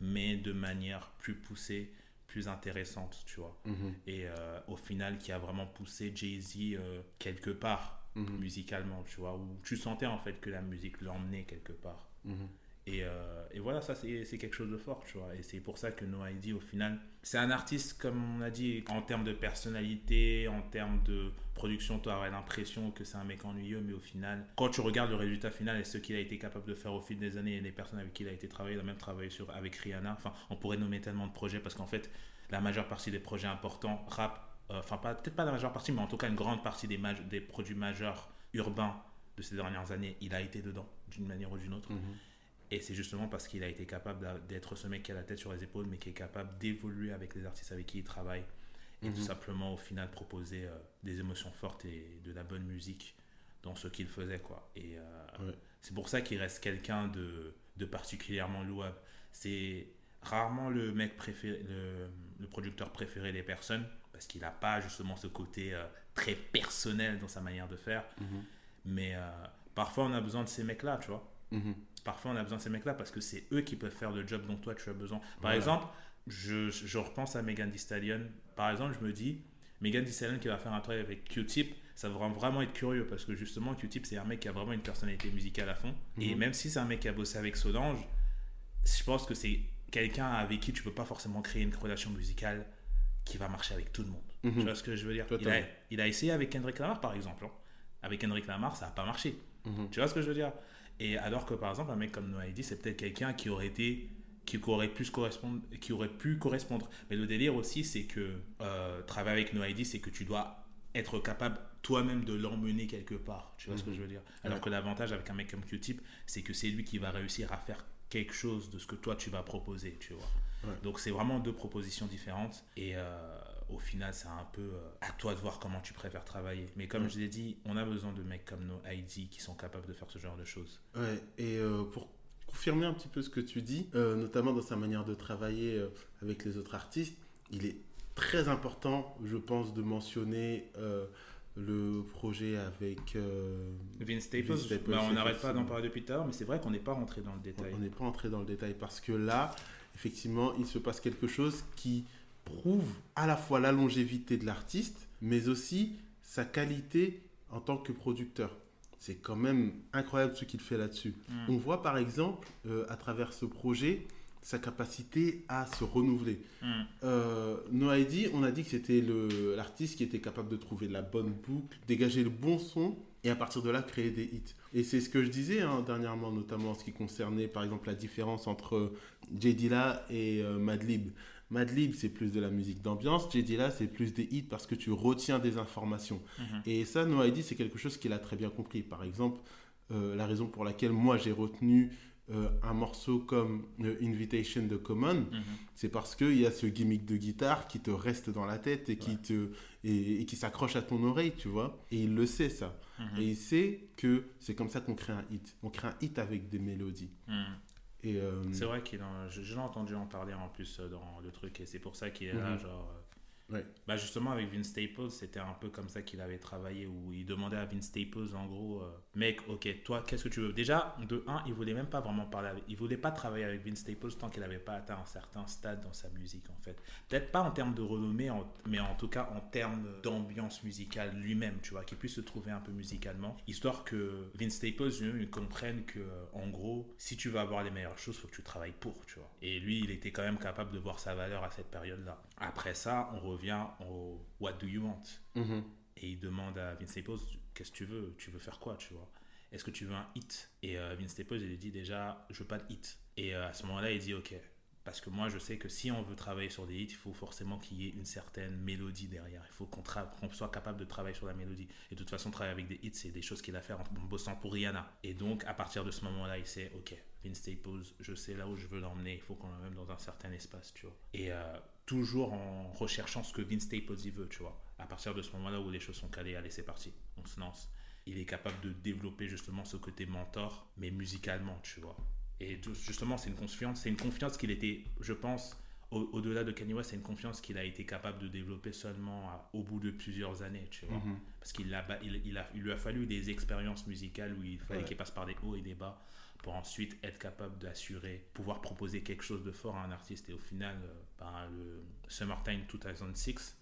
mais de manière plus poussée, plus intéressante, tu vois et euh, au final qui a vraiment poussé Jay-Z euh, quelque part Mhm. musicalement, tu vois, où tu sentais en fait que la musique l'emmenait quelque part. Et, euh, et voilà, ça c'est quelque chose de fort, tu vois. Et c'est pour ça que Noah Eddy, au final, c'est un artiste, comme on a dit, en termes de personnalité, en termes de production, tu aurais l'impression que c'est un mec ennuyeux, mais au final, quand tu regardes le résultat final et ce qu'il a été capable de faire au fil des années et les personnes avec qui il a été travaillé, il a même travaillé sur, avec Rihanna, enfin, on pourrait nommer tellement de projets parce qu'en fait, la majeure partie des projets importants, rap, euh, enfin, peut-être pas la majeure partie, mais en tout cas, une grande partie des, des produits majeurs urbains de ces dernières années, il a été dedans, d'une manière ou d'une autre. Mhm. Et c'est justement parce qu'il a été capable d'être ce mec qui a la tête sur les épaules, mais qui est capable d'évoluer avec les artistes avec qui il travaille. Et tout Mhm. simplement, au final, proposer euh, des émotions fortes et de la bonne musique dans ce qu'il faisait. Quoi. Et euh, Ouais. c'est pour ça qu'il reste quelqu'un de, de particulièrement louable. C'est rarement le mec préféré, le, le producteur préféré des personnes, parce qu'il n'a pas justement ce côté euh, très personnel dans sa manière de faire. Mhm. Mais parfois, on a besoin de ces mecs-là, tu vois. Mhm. Parfois, on a besoin de ces mecs-là parce que c'est eux qui peuvent faire le job dont toi tu as besoin. Par Voilà. exemple, je, je repense à Megan Thee Stallion. Par exemple, je me dis, Megan Thee Stallion qui va faire un travail avec Q-Tip, ça va vraiment être curieux parce que justement, Q-Tip, c'est un mec qui a vraiment une personnalité musicale à fond. Et Mhm. même si c'est un mec qui a bossé avec Solange, je pense que c'est quelqu'un avec qui tu peux pas forcément créer une relation musicale qui va marcher avec tout le monde. Mhm. Tu vois ce que je veux dire? Il a, Totalement. il a essayé avec Kendrick Lamar, par exemple. hein. Avec Kendrick Lamar, ça n'a pas marché. Mhm. Tu vois ce que je veux dire? Et alors que par exemple, un mec comme Noah Eddy, c'est peut-être quelqu'un qui aurait été qui aurait pu correspondre qui aurait pu correspondre mais le délire aussi c'est que euh, travailler avec Noah Eddy c'est que tu dois être capable toi-même de l'emmener quelque part tu vois ce que Mhm. je veux dire? Alors Ouais. que l'avantage avec un mec comme Q-Tip c'est que c'est lui qui va réussir à faire quelque chose de ce que toi tu vas proposer tu vois? Ouais. donc c'est vraiment deux propositions différentes et euh, au final c'est un peu euh, à toi de voir comment tu préfères travailler mais comme Ouais. je l'ai dit on a besoin de mecs comme Noah Eddy qui sont capables de faire ce genre de choses Ouais, et euh, pour confirmer un petit peu ce que tu dis, euh, notamment dans sa manière de travailler avec les autres artistes, il est très important, je pense, de mentionner euh, le projet avec... euh, Vince Staples, Vince Staples, bah, on n'arrête pas d'en parler depuis l'heure, mais c'est vrai qu'on n'est pas rentré dans le détail. On n'est pas entré dans le détail parce que là, effectivement, il se passe quelque chose qui prouve à la fois la longévité de l'artiste, mais aussi sa qualité en tant que producteur. C'est quand même incroyable ce qu'il fait là-dessus. Mm. On voit par exemple, euh, à travers ce projet, sa capacité à se renouveler. Mm. Euh, No ID, on a dit que c'était l'artiste qui était capable de trouver la bonne boucle, dégager le bon son et à partir de là créer des hits. Et c'est ce que je disais hein, dernièrement, notamment en ce qui concernait par exemple la différence entre J. Dilla et euh, Madlib. Madlib, c'est plus de la musique d'ambiance, J. Dilla, c'est plus des hits parce que tu retiens des informations. Mhm. Et ça, No ID, c'est quelque chose qu'il a très bien compris. Par exemple, euh, la raison pour laquelle moi j'ai retenu euh, un morceau comme euh, Invitation de Common, Mhm. c'est parce qu'il y a ce gimmick de guitare qui te reste dans la tête et qui, te, et, et qui s'accroche à ton oreille, tu vois. Et il le sait, ça. Mhm. Et il sait que c'est comme ça qu'on crée un hit. On crée un hit avec des mélodies. C'est vrai qu'il en- je, je l'ai entendu en parler en plus euh, dans le truc et c'est pour ça qu'il est là Mhm. genre Ouais. bah justement avec Vince Staples c'était un peu comme ça qu'il avait travaillé où il demandait à Vince Staples en gros euh, mec ok toi qu'est-ce que tu veux? Déjà de un il voulait même pas vraiment parler avec, il voulait pas travailler avec Vince Staples tant qu'il n'avait pas atteint un certain stade dans sa musique en fait. Peut-être pas en termes de renommée en- mais en tout cas en termes d'ambiance musicale lui-même tu vois qu'il puisse se trouver un peu musicalement. Histoire que Vince Staples lui-même il comprenne que euh, en gros si tu veux avoir les meilleures choses faut que tu travailles pour tu vois. Et lui il était quand même capable de voir sa valeur à cette période là après ça on revient au What do you want? Mhm. et il demande à Vince Staples qu'est-ce que tu veux? Tu veux faire quoi tu vois? Est-ce que tu veux un hit? Et euh, Vince Staples il lui dit déjà je veux pas de hit. Et euh, à ce moment là il dit ok. Parce que moi je sais que si on veut travailler sur des hits il faut forcément qu'il y ait une certaine mélodie derrière. Il faut qu'on qu'on soit capable de travailler sur la mélodie. Et de toute façon travailler avec des hits c'est des choses qu'il a fait en, bossant pour Rihanna. Et donc à partir de ce moment là il sait ok Vince Staples je sais là où je veux l'emmener. Il faut qu'on l'emmène dans un certain espace tu vois. Et euh, toujours en recherchant ce que Vince Staples veut, tu vois. À partir de ce moment-là où les choses sont calées, allez, c'est parti, on se lance. Il est capable de développer justement ce côté mentor, mais musicalement, tu vois. Et justement, c'est une confiance, c'est une confiance qu'il était, je pense, au- au-delà de Kanye West, c'est une confiance qu'il a été capable de développer seulement à- au bout de plusieurs années, tu vois. Mhm. Parce qu'il a, il, il a, il lui a fallu des expériences musicales où il fallait Ouais. qu'il passe par des hauts et des bas pour ensuite être capable d'assurer, pouvoir proposer quelque chose de fort à un artiste. Et au final, euh, ben, le Summertime 2006,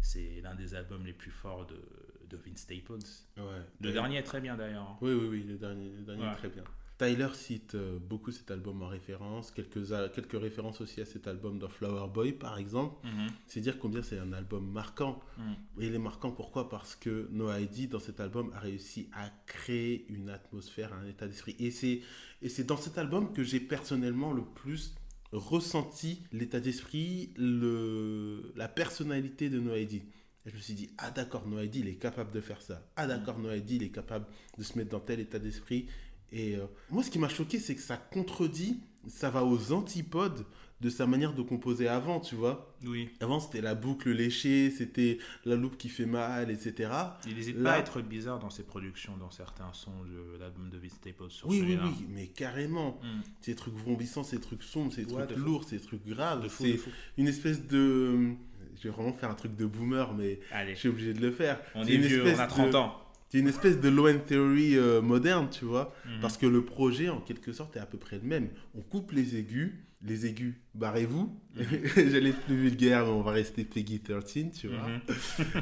c'est l'un des albums les plus forts de, de Vince Staples. Ouais. Le dernier est très bien d'ailleurs. hein. Oui, oui, oui, le dernier, le dernier Ouais. est très bien. Tyler cite euh, beaucoup cet album en référence, quelques, quelques références aussi à cet album dans Flower Boy par exemple. Mhm. C'est dire combien c'est un album marquant. Mhm. Et il est marquant pourquoi? Parce que No ID, dans cet album, a réussi à créer une atmosphère, un état d'esprit. Et c'est, et c'est dans cet album que j'ai personnellement le plus ressenti l'état d'esprit, le, la personnalité de No ID. Et je me suis dit, ah d'accord, No ID, il est capable de faire ça. Ah d'accord, No ID, il est capable de se mettre dans tel état d'esprit. Et euh, moi, ce qui m'a choqué, c'est que ça contredit, ça va aux antipodes de sa manière de composer avant, tu vois. Oui. Avant, c'était la boucle léchée, c'était la loupe qui fait mal, etc. Il n'hésite Là- pas à être bizarre dans ses productions, dans certains sons de l'album de Vince Staples sur Oui, oui, oui, mais carrément. Mhm. Ces trucs vrombissants, ces trucs sombres, ces Ouais, trucs fou. lourds, ces trucs graves. C'est une espèce de... Je vais vraiment faire un truc de boomer, mais je suis obligé de le faire. on est une vieux, on espèce a 30 de- ans. C'est une espèce de low end theory euh, moderne, tu vois. Mhm. Parce que le projet, en quelque sorte, est à peu près le même. On coupe les aigus. Les aigus, barrez-vous. Mhm. J'allais être plus vulgaire, mais on va rester Peggy 13, tu vois. Mhm.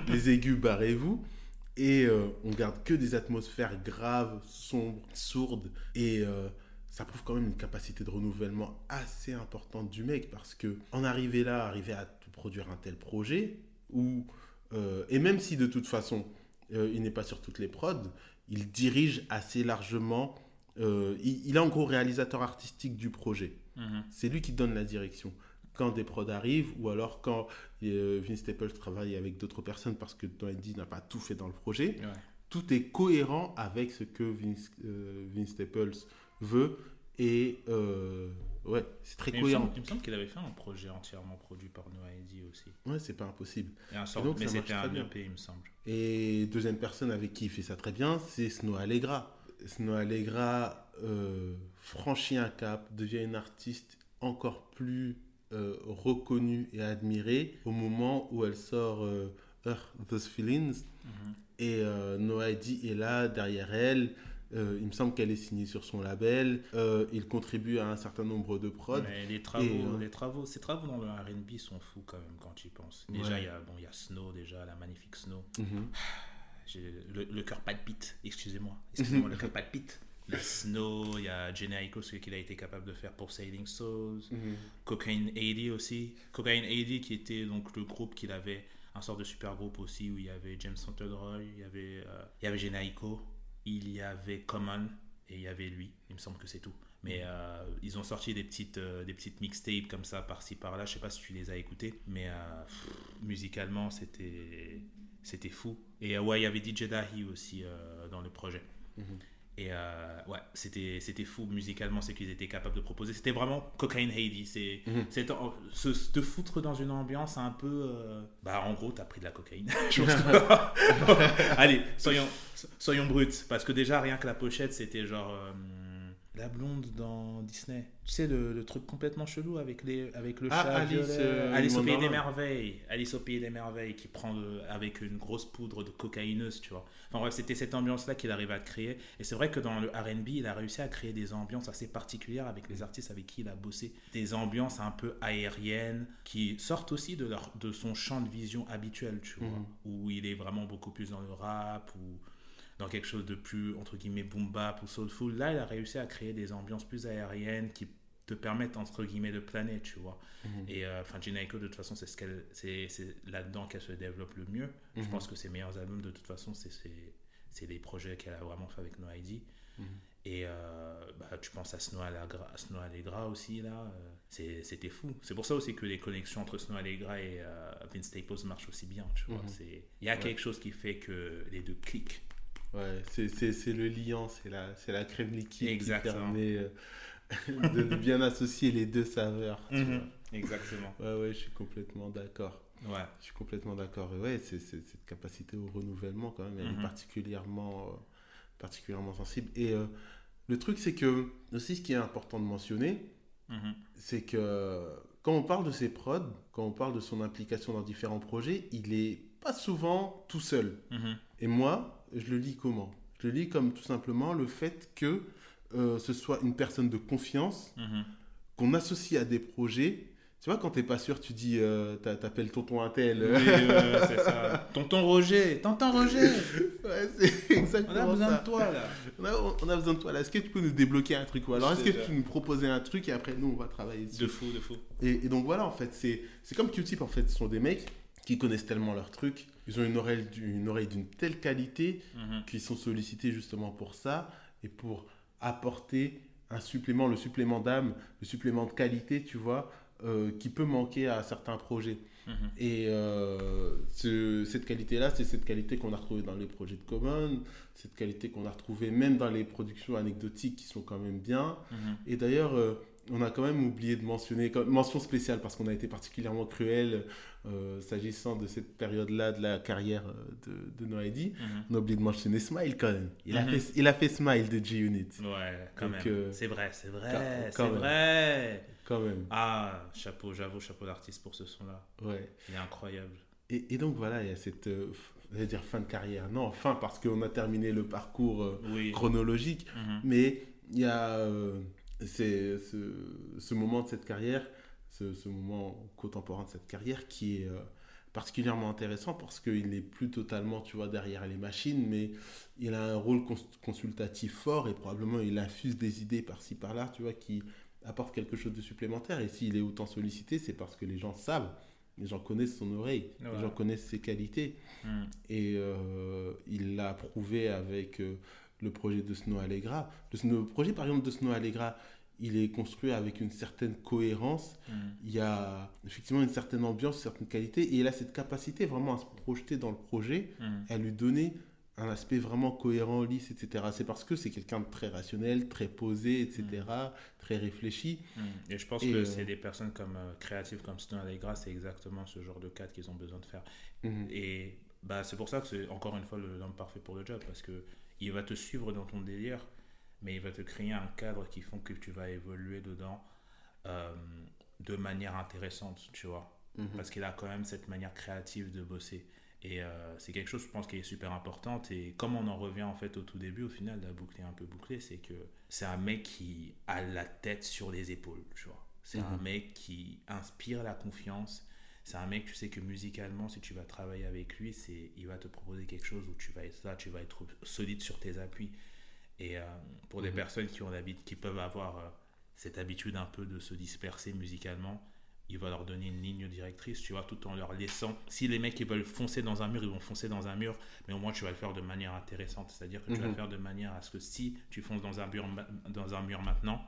les aigus, barrez-vous. Et euh, on garde que des atmosphères graves, sombres, sourdes. Et euh, ça prouve quand même une capacité de renouvellement assez importante du mec. Parce que en arriver là, arriver à produire un tel projet, où, euh, et même si de toute façon, euh, il n'est pas sur toutes les prods, il dirige assez largement. euh, il, il est en gros réalisateur artistique du projet. Mhm. C'est lui qui donne la direction. Quand des prods arrivent, ou alors quand euh, Vince Staples travaille avec d'autres personnes parce que Eddie n'a pas tout fait dans le projet, Ouais. tout est cohérent avec ce que Vince, euh, Vince Staples veut. Et ouais, c'est très Mais cohérent. il me semble qu'il avait fait un projet entièrement produit par Noah Eddy aussi. Ouais, c'est pas impossible. Et un Et sort, donc, mais c'était un bien. EP, il me semble. Et deuxième personne avec qui il fait ça très bien, c'est Snow Allegra. Snow Allegra euh, franchit un cap, devient une artiste encore plus euh, reconnue et admirée au moment où elle sort euh, Earth Those Feelings. Mhm. Et euh, Noah Eddy est là, derrière elle, Euh, il me semble qu'elle est signée sur son label. Euh, il contribue à un certain nombre de prods. Mais les travaux, les travaux, ces travaux dans le R&B sont fous quand même quand tu y penses. Déjà, il y a bon, il y a Snow déjà, la magnifique Snow. Mhm. le, le cœur palpite. Excusez-moi, excusez-moi, le cœur palpite. Il y a Snow, il y a Aiko, ce qu'il a été capable de faire pour Sailing Souls. Mhm. Cocaine 80 aussi. Cocaine 80 qui était donc le groupe qu'il avait, un sort de super groupe aussi où il y avait James Roy, il y avait, euh, il y avait Aiko, il y avait Common et il y avait lui. Il me semble que c'est tout. Mais euh, ils ont sorti des petites, euh, des petites mixtapes comme ça par-ci par-là. Je sais pas si tu les as écoutés, mais musicalement c'était c'était fou. Et ouais, il y avait DJ Dahi aussi dans le projet. Mhm. Et euh, ouais, c'était, c'était fou musicalement ce qu'ils étaient capables de proposer. C'était vraiment Cocaine Heidi. C'est, mhm. c'est se, te foutre dans une ambiance un peu. Euh, bah, en gros, t'as pris de la cocaïne. Allez, soyons, soyons bruts. Parce que déjà, rien que la pochette, c'était genre. Euh, la blonde dans Disney. Tu sais, le, truc complètement chelou avec, les, avec le ah, chat Alice, euh, Alice au Pays des Merveilles. Alice au Pays des Merveilles qui prend avec une grosse poudre de cocaïneuse, tu vois. Enfin bref, c'était cette ambiance-là qu'il arrivait à créer. Et c'est vrai que dans le RB, il a réussi à créer des ambiances assez particulières avec les artistes avec qui il a bossé. Des ambiances un peu aériennes qui sortent aussi de, leur, de son champ de vision habituel, tu vois. Mhm. Où il est vraiment beaucoup plus dans le rap, ou dans quelque chose de plus, entre guillemets, boom bap ou soulful. Là, il a réussi à créer des ambiances plus aériennes qui te permettent, entre guillemets, de planer, tu vois. Mhm. Et euh, enfin, euh, de toute façon, c'est ce qu'elle, c'est, là-dedans qu'elle se développe le mieux. Je mhm. pense que ses meilleurs albums, de toute façon, c'est, c'est, des projets qu'elle a vraiment fait avec No ID. Mhm. Et euh, bah, tu penses à Snow Allegra, Snow Allegra aussi, là, euh, c'était fou. C'est pour ça aussi que les connexions entre Snow Allegra et Vince Staples marchent aussi bien, tu vois. Il y a quelque chose qui fait que les deux cliquent. Ouais, c'est le liant, c'est la, la crème liquide Exactement. qui permet euh, de bien associer les deux saveurs. Mhm. Exactement. Ouais, ouais, je suis complètement d'accord. Ouais. Je suis complètement d'accord. Ouais, c'est cette capacité au renouvellement, quand même, elle est mhm. particulièrement, euh, particulièrement sensible. Et euh, le truc, c'est que, aussi, ce qui est important de mentionner, mhm. c'est que quand on parle de ses prods, quand on parle de son implication dans différents projets, il est pas souvent tout seul. Et moi, je le lis comment? Je le lis comme tout simplement le fait que euh, ce soit une personne de confiance mhm. qu'on associe à des projets. Tu vois, quand t'es pas sûr, tu dis, euh, t'appelles tonton Intel. Oui, c'est ça. Tonton Roger, tonton Roger. ouais, c'est exactement ça. On a besoin de toi là. On a, besoin de toi là. Est-ce que tu peux nous débloquer un truc ou alors est-ce que tu peux nous proposer un truc et après nous on va travailler dessus. De fou, de fou. Et, donc voilà, en fait, c'est comme Q-Tip en fait. Ce sont des mecs qui connaissent tellement leur truc ils ont une oreille, une oreille d'une telle qualité mhm. qu'ils sont sollicités justement pour ça et pour apporter un supplément, le supplément d'âme, le supplément de qualité, tu vois, euh, qui peut manquer à certains projets. Mhm. Et euh, cette qualité-là, c'est cette qualité qu'on a retrouvée dans les projets de Common, cette qualité qu'on a retrouvée même dans les productions anecdotiques qui sont quand même bien. Mhm. Et d'ailleurs, euh, on a quand même oublié de mentionner, mention spéciale parce qu'on a été particulièrement cruel euh, s'agissant de cette période-là de la carrière euh, de, de Noédi. Mhm. On a oublié de mentionner Smile quand même. Il, a, mhm. fait, il a fait Smile de G-Unit. Ouais, quand même. Euh, c'est vrai, c'est vrai, c'est vrai. Quand même. Ah, chapeau, j'avoue, chapeau d'artiste pour ce son-là. Ouais. Il est incroyable. Et, et, donc voilà, il y a cette, je dire fin de carrière. Non, fin parce qu'on a terminé le parcours chronologique. Mhm. Mais il y a ce, moment de cette carrière, ce, ce, moment contemporain de cette carrière qui est euh, particulièrement intéressant parce qu'il n'est plus totalement, tu vois, derrière les machines, mais il a un rôle consultatif fort et probablement il infuse des idées par-ci par-là, tu vois, qui apportent quelque chose de supplémentaire. Et s'il est autant sollicité, c'est parce que les gens savent, les gens connaissent son oreille, les gens connaissent ses qualités. Hmm. Et euh, il l'a prouvé avec... Euh, le projet de Snow Allegra. Le, projet, par exemple, de Snow Allegra, il est construit avec une certaine cohérence. Mm. Il y a effectivement une certaine ambiance, une certaine qualité. Et il a cette capacité vraiment à se projeter dans le projet, mm. à lui donner un aspect vraiment cohérent, lisse, etc. C'est parce que c'est quelqu'un de très rationnel, très posé, etc., mm. très réfléchi. Et je pense que euh, c'est des personnes comme euh, créatives comme Snow Allegra, c'est exactement ce genre de cadre qu'ils ont besoin de faire. Mm-hmm. Et bah, c'est pour ça que c'est encore une fois l'homme parfait pour le job, parce que il va te suivre dans ton délire, mais il va te créer un cadre qui font que tu vas évoluer dedans euh, de manière intéressante, tu vois. Mhm. Parce qu'il a quand même cette manière créative de bosser. Et euh, c'est quelque chose, je pense, qui est super importante. Et comme on en revient en fait au tout début, au final, la boucle est un peu bouclée, c'est que c'est un mec qui a la tête sur les épaules, tu vois. C'est un Mhm. mec qui inspire la confiance. C'est un mec, tu sais que musicalement, si tu vas travailler avec lui, c'est, il va te proposer quelque chose où tu vas être là, tu vas être solide sur tes appuis. Et euh, pour des Mhm. personnes qui, ont qui peuvent avoir euh, cette habitude un peu de se disperser musicalement, il va leur donner une ligne directrice, tu vois, tout en leur laissant. Si les mecs ils veulent foncer dans un mur, ils vont foncer dans un mur, mais au moins tu vas le faire de manière intéressante. C'est-à-dire que tu vas le Mhm. faire de manière à ce que si tu fonces dans un mur, dans un mur maintenant,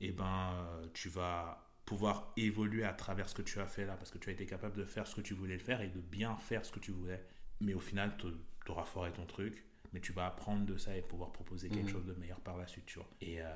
eh ben, euh, tu vas pouvoir évoluer à travers ce que tu as fait là, parce que tu as été capable de faire ce que tu voulais faire et de bien faire ce que tu voulais. Mais au final, tu auras foiré ton truc, mais tu vas apprendre de ça et pouvoir proposer quelque Mhm. chose de meilleur par la suite, tu vois. Et euh,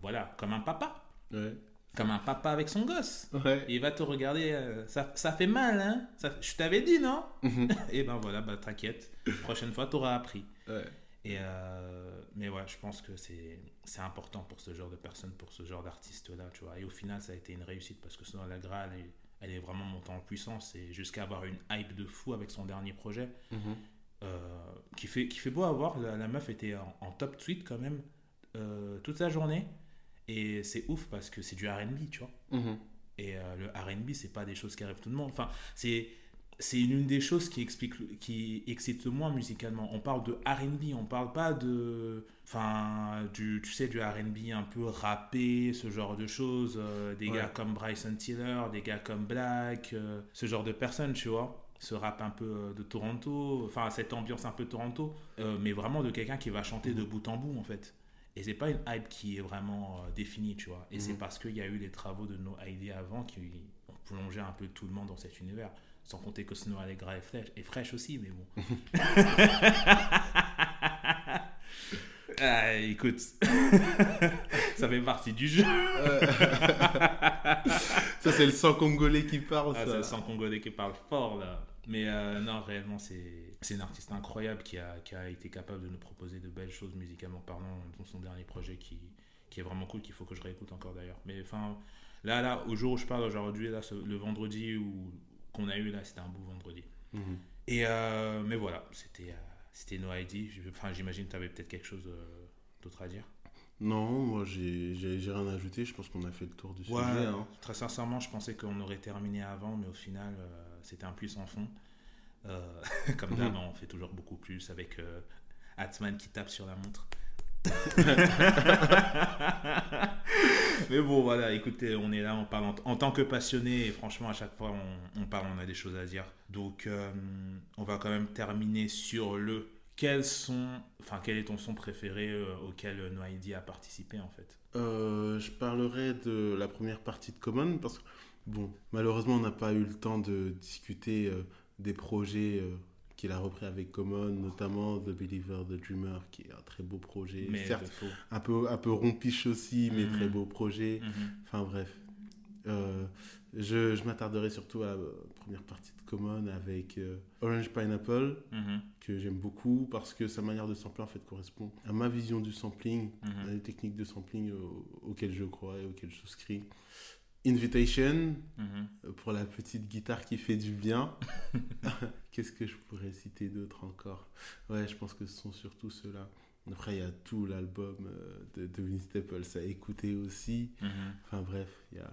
voilà, comme un papa, Ouais. comme un papa avec son gosse. Ouais. Il va te regarder, euh, ça, ça fait mal, hein ça, Je t'avais dit, non Mhm. Et ben voilà, bah t'inquiète, prochaine fois, t'auras appris. Ouais. Et euh, mais ouais, je pense que c'est important pour ce genre de personnes, pour ce genre d'artistes-là, tu vois. Et au final, ça a été une réussite parce que Snow Allegra, elle elle est vraiment montée en puissance et jusqu'à avoir une hype de fou avec son dernier projet, Mhm. Euh, qui, fait, qui fait beau à voir. La, la meuf était en, en top tweet quand même euh, toute sa journée. Et c'est ouf parce que c'est du RB, tu vois. Mhm. Et euh, le RB, c'est pas des choses qui arrivent tout le monde. Enfin, c'est. C'est une des choses qui explique, qui excite le moins musicalement. On parle de R&B, on parle pas de, enfin, du, tu sais, du R&B un peu rappé, ce genre de choses. euh, des Ouais. gars comme Bryson Tiller, des gars comme Black, euh, ce genre de personnes, tu vois. Ce rap un peu euh, de Toronto, enfin cette ambiance un peu Toronto, euh, mais vraiment de quelqu'un qui va chanter de bout en bout en fait. Et c'est pas une hype qui est vraiment euh, définie, tu vois. Et c'est Mhm. parce qu'il y a eu les travaux de No ID avant qui ont plongé un peu tout le monde dans cet univers. Sans compter que Snow Allegra est fraîche, est fraîche aussi, mais bon. ah, écoute, ça fait partie du jeu. Ça, c'est le sang congolais qui parle, Ah, ça. c'est le sang congolais qui parle fort là. Mais euh, non, réellement, c'est c'est une artiste incroyable qui a, qui a été capable de nous proposer de belles choses musicalement parlant dans son dernier projet qui, qui est vraiment cool, qu'il faut que je réécoute encore d'ailleurs. Mais enfin, là, là, au jour où je parle aujourd'hui, là, ce- le vendredi où- qu'on a eu là, c'était un beau vendredi. Mhm. Et euh, mais voilà, c'était euh, c'était No ID. Enfin, j'imagine que tu avais peut-être quelque chose euh, d'autre à dire. Non, moi, j'ai rien à ajouter. Je pense qu'on a fait le tour du Ouais, sujet. hein. très sincèrement, je pensais qu'on aurait terminé avant, mais au final, euh, c'était un plus sans fond. Euh, comme d'hab, Mhm. on fait toujours beaucoup plus avec euh, Atman qui tape sur la montre. mais bon, voilà, écoutez, on est là, on parle en, en tant que passionné, et franchement, à chaque fois, on, on parle, on a des choses à dire. Donc, euh, on va quand même terminer sur le. Quels sont, enfin, quel est ton son préféré euh, auquel Noaidi a participé en fait? Euh, je parlerai de la première partie de Common parce que, bon, malheureusement, on n'a pas eu le temps de discuter euh, des projets euh, qu'il a repris avec Common, notamment The Believer, The Dreamer, qui est un très beau projet. Mais Certes, un peu, un peu rompiche aussi, mais Mhm. très beau projet. Mhm. Enfin bref. Euh, je je m'attarderai surtout à la première partie de Common avec euh, Orange Pineapple, Mhm. que j'aime beaucoup parce que sa manière de sampler en fait correspond à ma vision du sampling, Mhm. à les techniques de sampling au- auxquelles je crois et auxquelles je souscris. Invitation, Mhm. euh, pour la petite guitare qui fait du bien. Qu'est-ce que je pourrais citer d'autre encore? Ouais, je pense que ce sont surtout ceux-là. Après, il y a tout l'album euh, de, de Vince Staples à écouter aussi. Mhm. Enfin bref, il y a,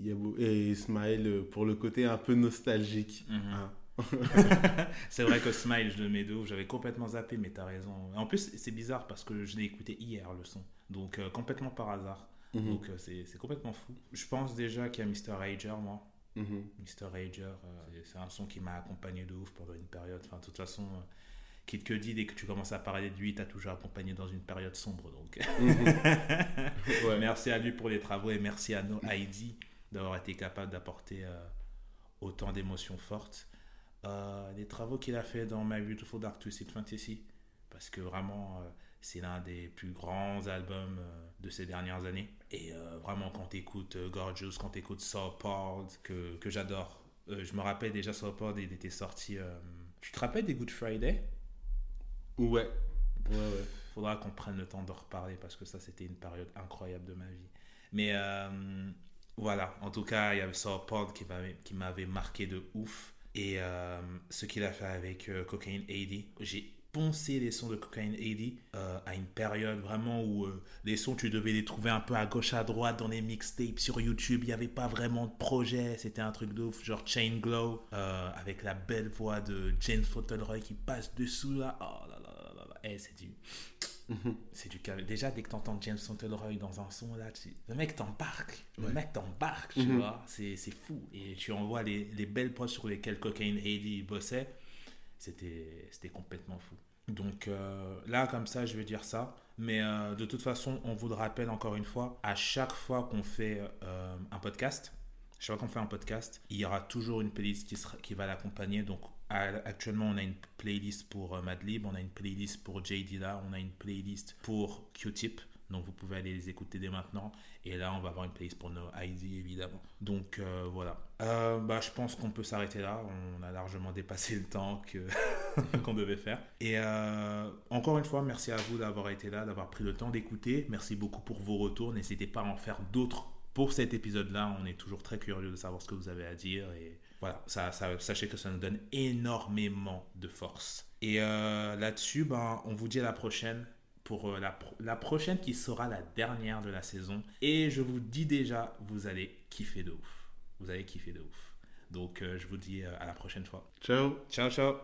il y a beau- Et Smile euh, pour le côté un peu nostalgique. Mhm. hein. C'est vrai que Smile, je le mets de ouf. J'avais complètement zappé, mais t'as raison. En plus, c'est bizarre parce que je l'ai écouté hier, le son. Donc, euh, complètement par hasard. Mhm, Donc, euh, c'est complètement fou. Je pense déjà qu'il y a Mr. Rager, moi. mhm. Mr. Rager, euh, c'est- un son qui m'a accompagné de ouf pendant une période. Enfin, de toute façon, Kid Cudi, dès que tu commences à parler de lui, t'as toujours accompagné dans une période sombre. Donc, Ouais. merci à lui pour les travaux et merci à No ID d'avoir été capable d'apporter euh, autant d'émotions fortes. Euh, les travaux qu'il a fait dans My Beautiful Dark Twisted Fantasy, parce que vraiment, euh, c'est l'un des plus grands albums de ces dernières années. Et vraiment, quand tu écoutes Gorgeous, quand tu écoutes Soulpod, que, que j'adore. Je me rappelle déjà Soulpod, il était sorti. tu te rappelles des Good Friday? Ouais. Ouais, ouais. faudra qu'on prenne le temps de reparler parce que ça, c'était une période incroyable de ma vie. Mais euh, voilà, en tout cas, il y avait Soulpod qui m'avait, qui m'avait marqué de ouf. Et euh, ce qu'il a fait avec euh, Cocaine AD, j'ai poncé les sons de Cocaine AD euh, à une période vraiment où les sons, tu devais les trouver un peu à gauche, à droite dans les mixtapes sur YouTube. Il n'y avait pas vraiment de projet. C'était un truc de ouf, genre Chain Glow, avec la belle voix de James Fauntleroy qui passe dessous là. Oh Eh, c'est du. C'est du calme. Déjà, dès que tu entends James Fauntleroy dans un son, là, tu- le mec t'embarque. Le Ouais. mec t'embarque, tu Mhm. vois. C'est fou. Et tu envoies les, les belles prods sur lesquelles Cocaine AD bossait. C'était c'était complètement fou. Donc euh, là, comme ça, je vais dire ça. Mais euh, de toute façon, on vous le rappelle encore une fois, à chaque fois qu'on fait euh, un podcast, chaque fois qu'on fait un podcast, il y aura toujours une playlist qui, sera, qui va l'accompagner. Donc actuellement, on a une playlist pour euh, Madlib, on a une playlist pour J. Dilla, on a une playlist pour Q-Tip. Donc vous pouvez aller les écouter dès maintenant. Et là, on va avoir une playlist pour nos ID évidemment. Donc euh, voilà. Euh, bah, je pense qu'on peut s'arrêter là. On a largement dépassé le temps qu'on devait faire. Et encore une fois, merci à vous d'avoir été là, d'avoir pris le temps d'écouter. Merci beaucoup pour vos retours. N'hésitez pas à en faire d'autres pour cet épisode-là. On est toujours très curieux de savoir ce que vous avez à dire. Voilà, ça, ça- sachez que ça nous donne énormément de force. Et euh, là-dessus, ben, on vous dit à la prochaine pour euh, la, pro- la prochaine qui sera la dernière de la saison. Et je vous dis déjà, vous allez kiffer de ouf. Vous allez kiffer de ouf. Donc, euh, je vous dis à la prochaine fois. Ciao. Ciao, ciao.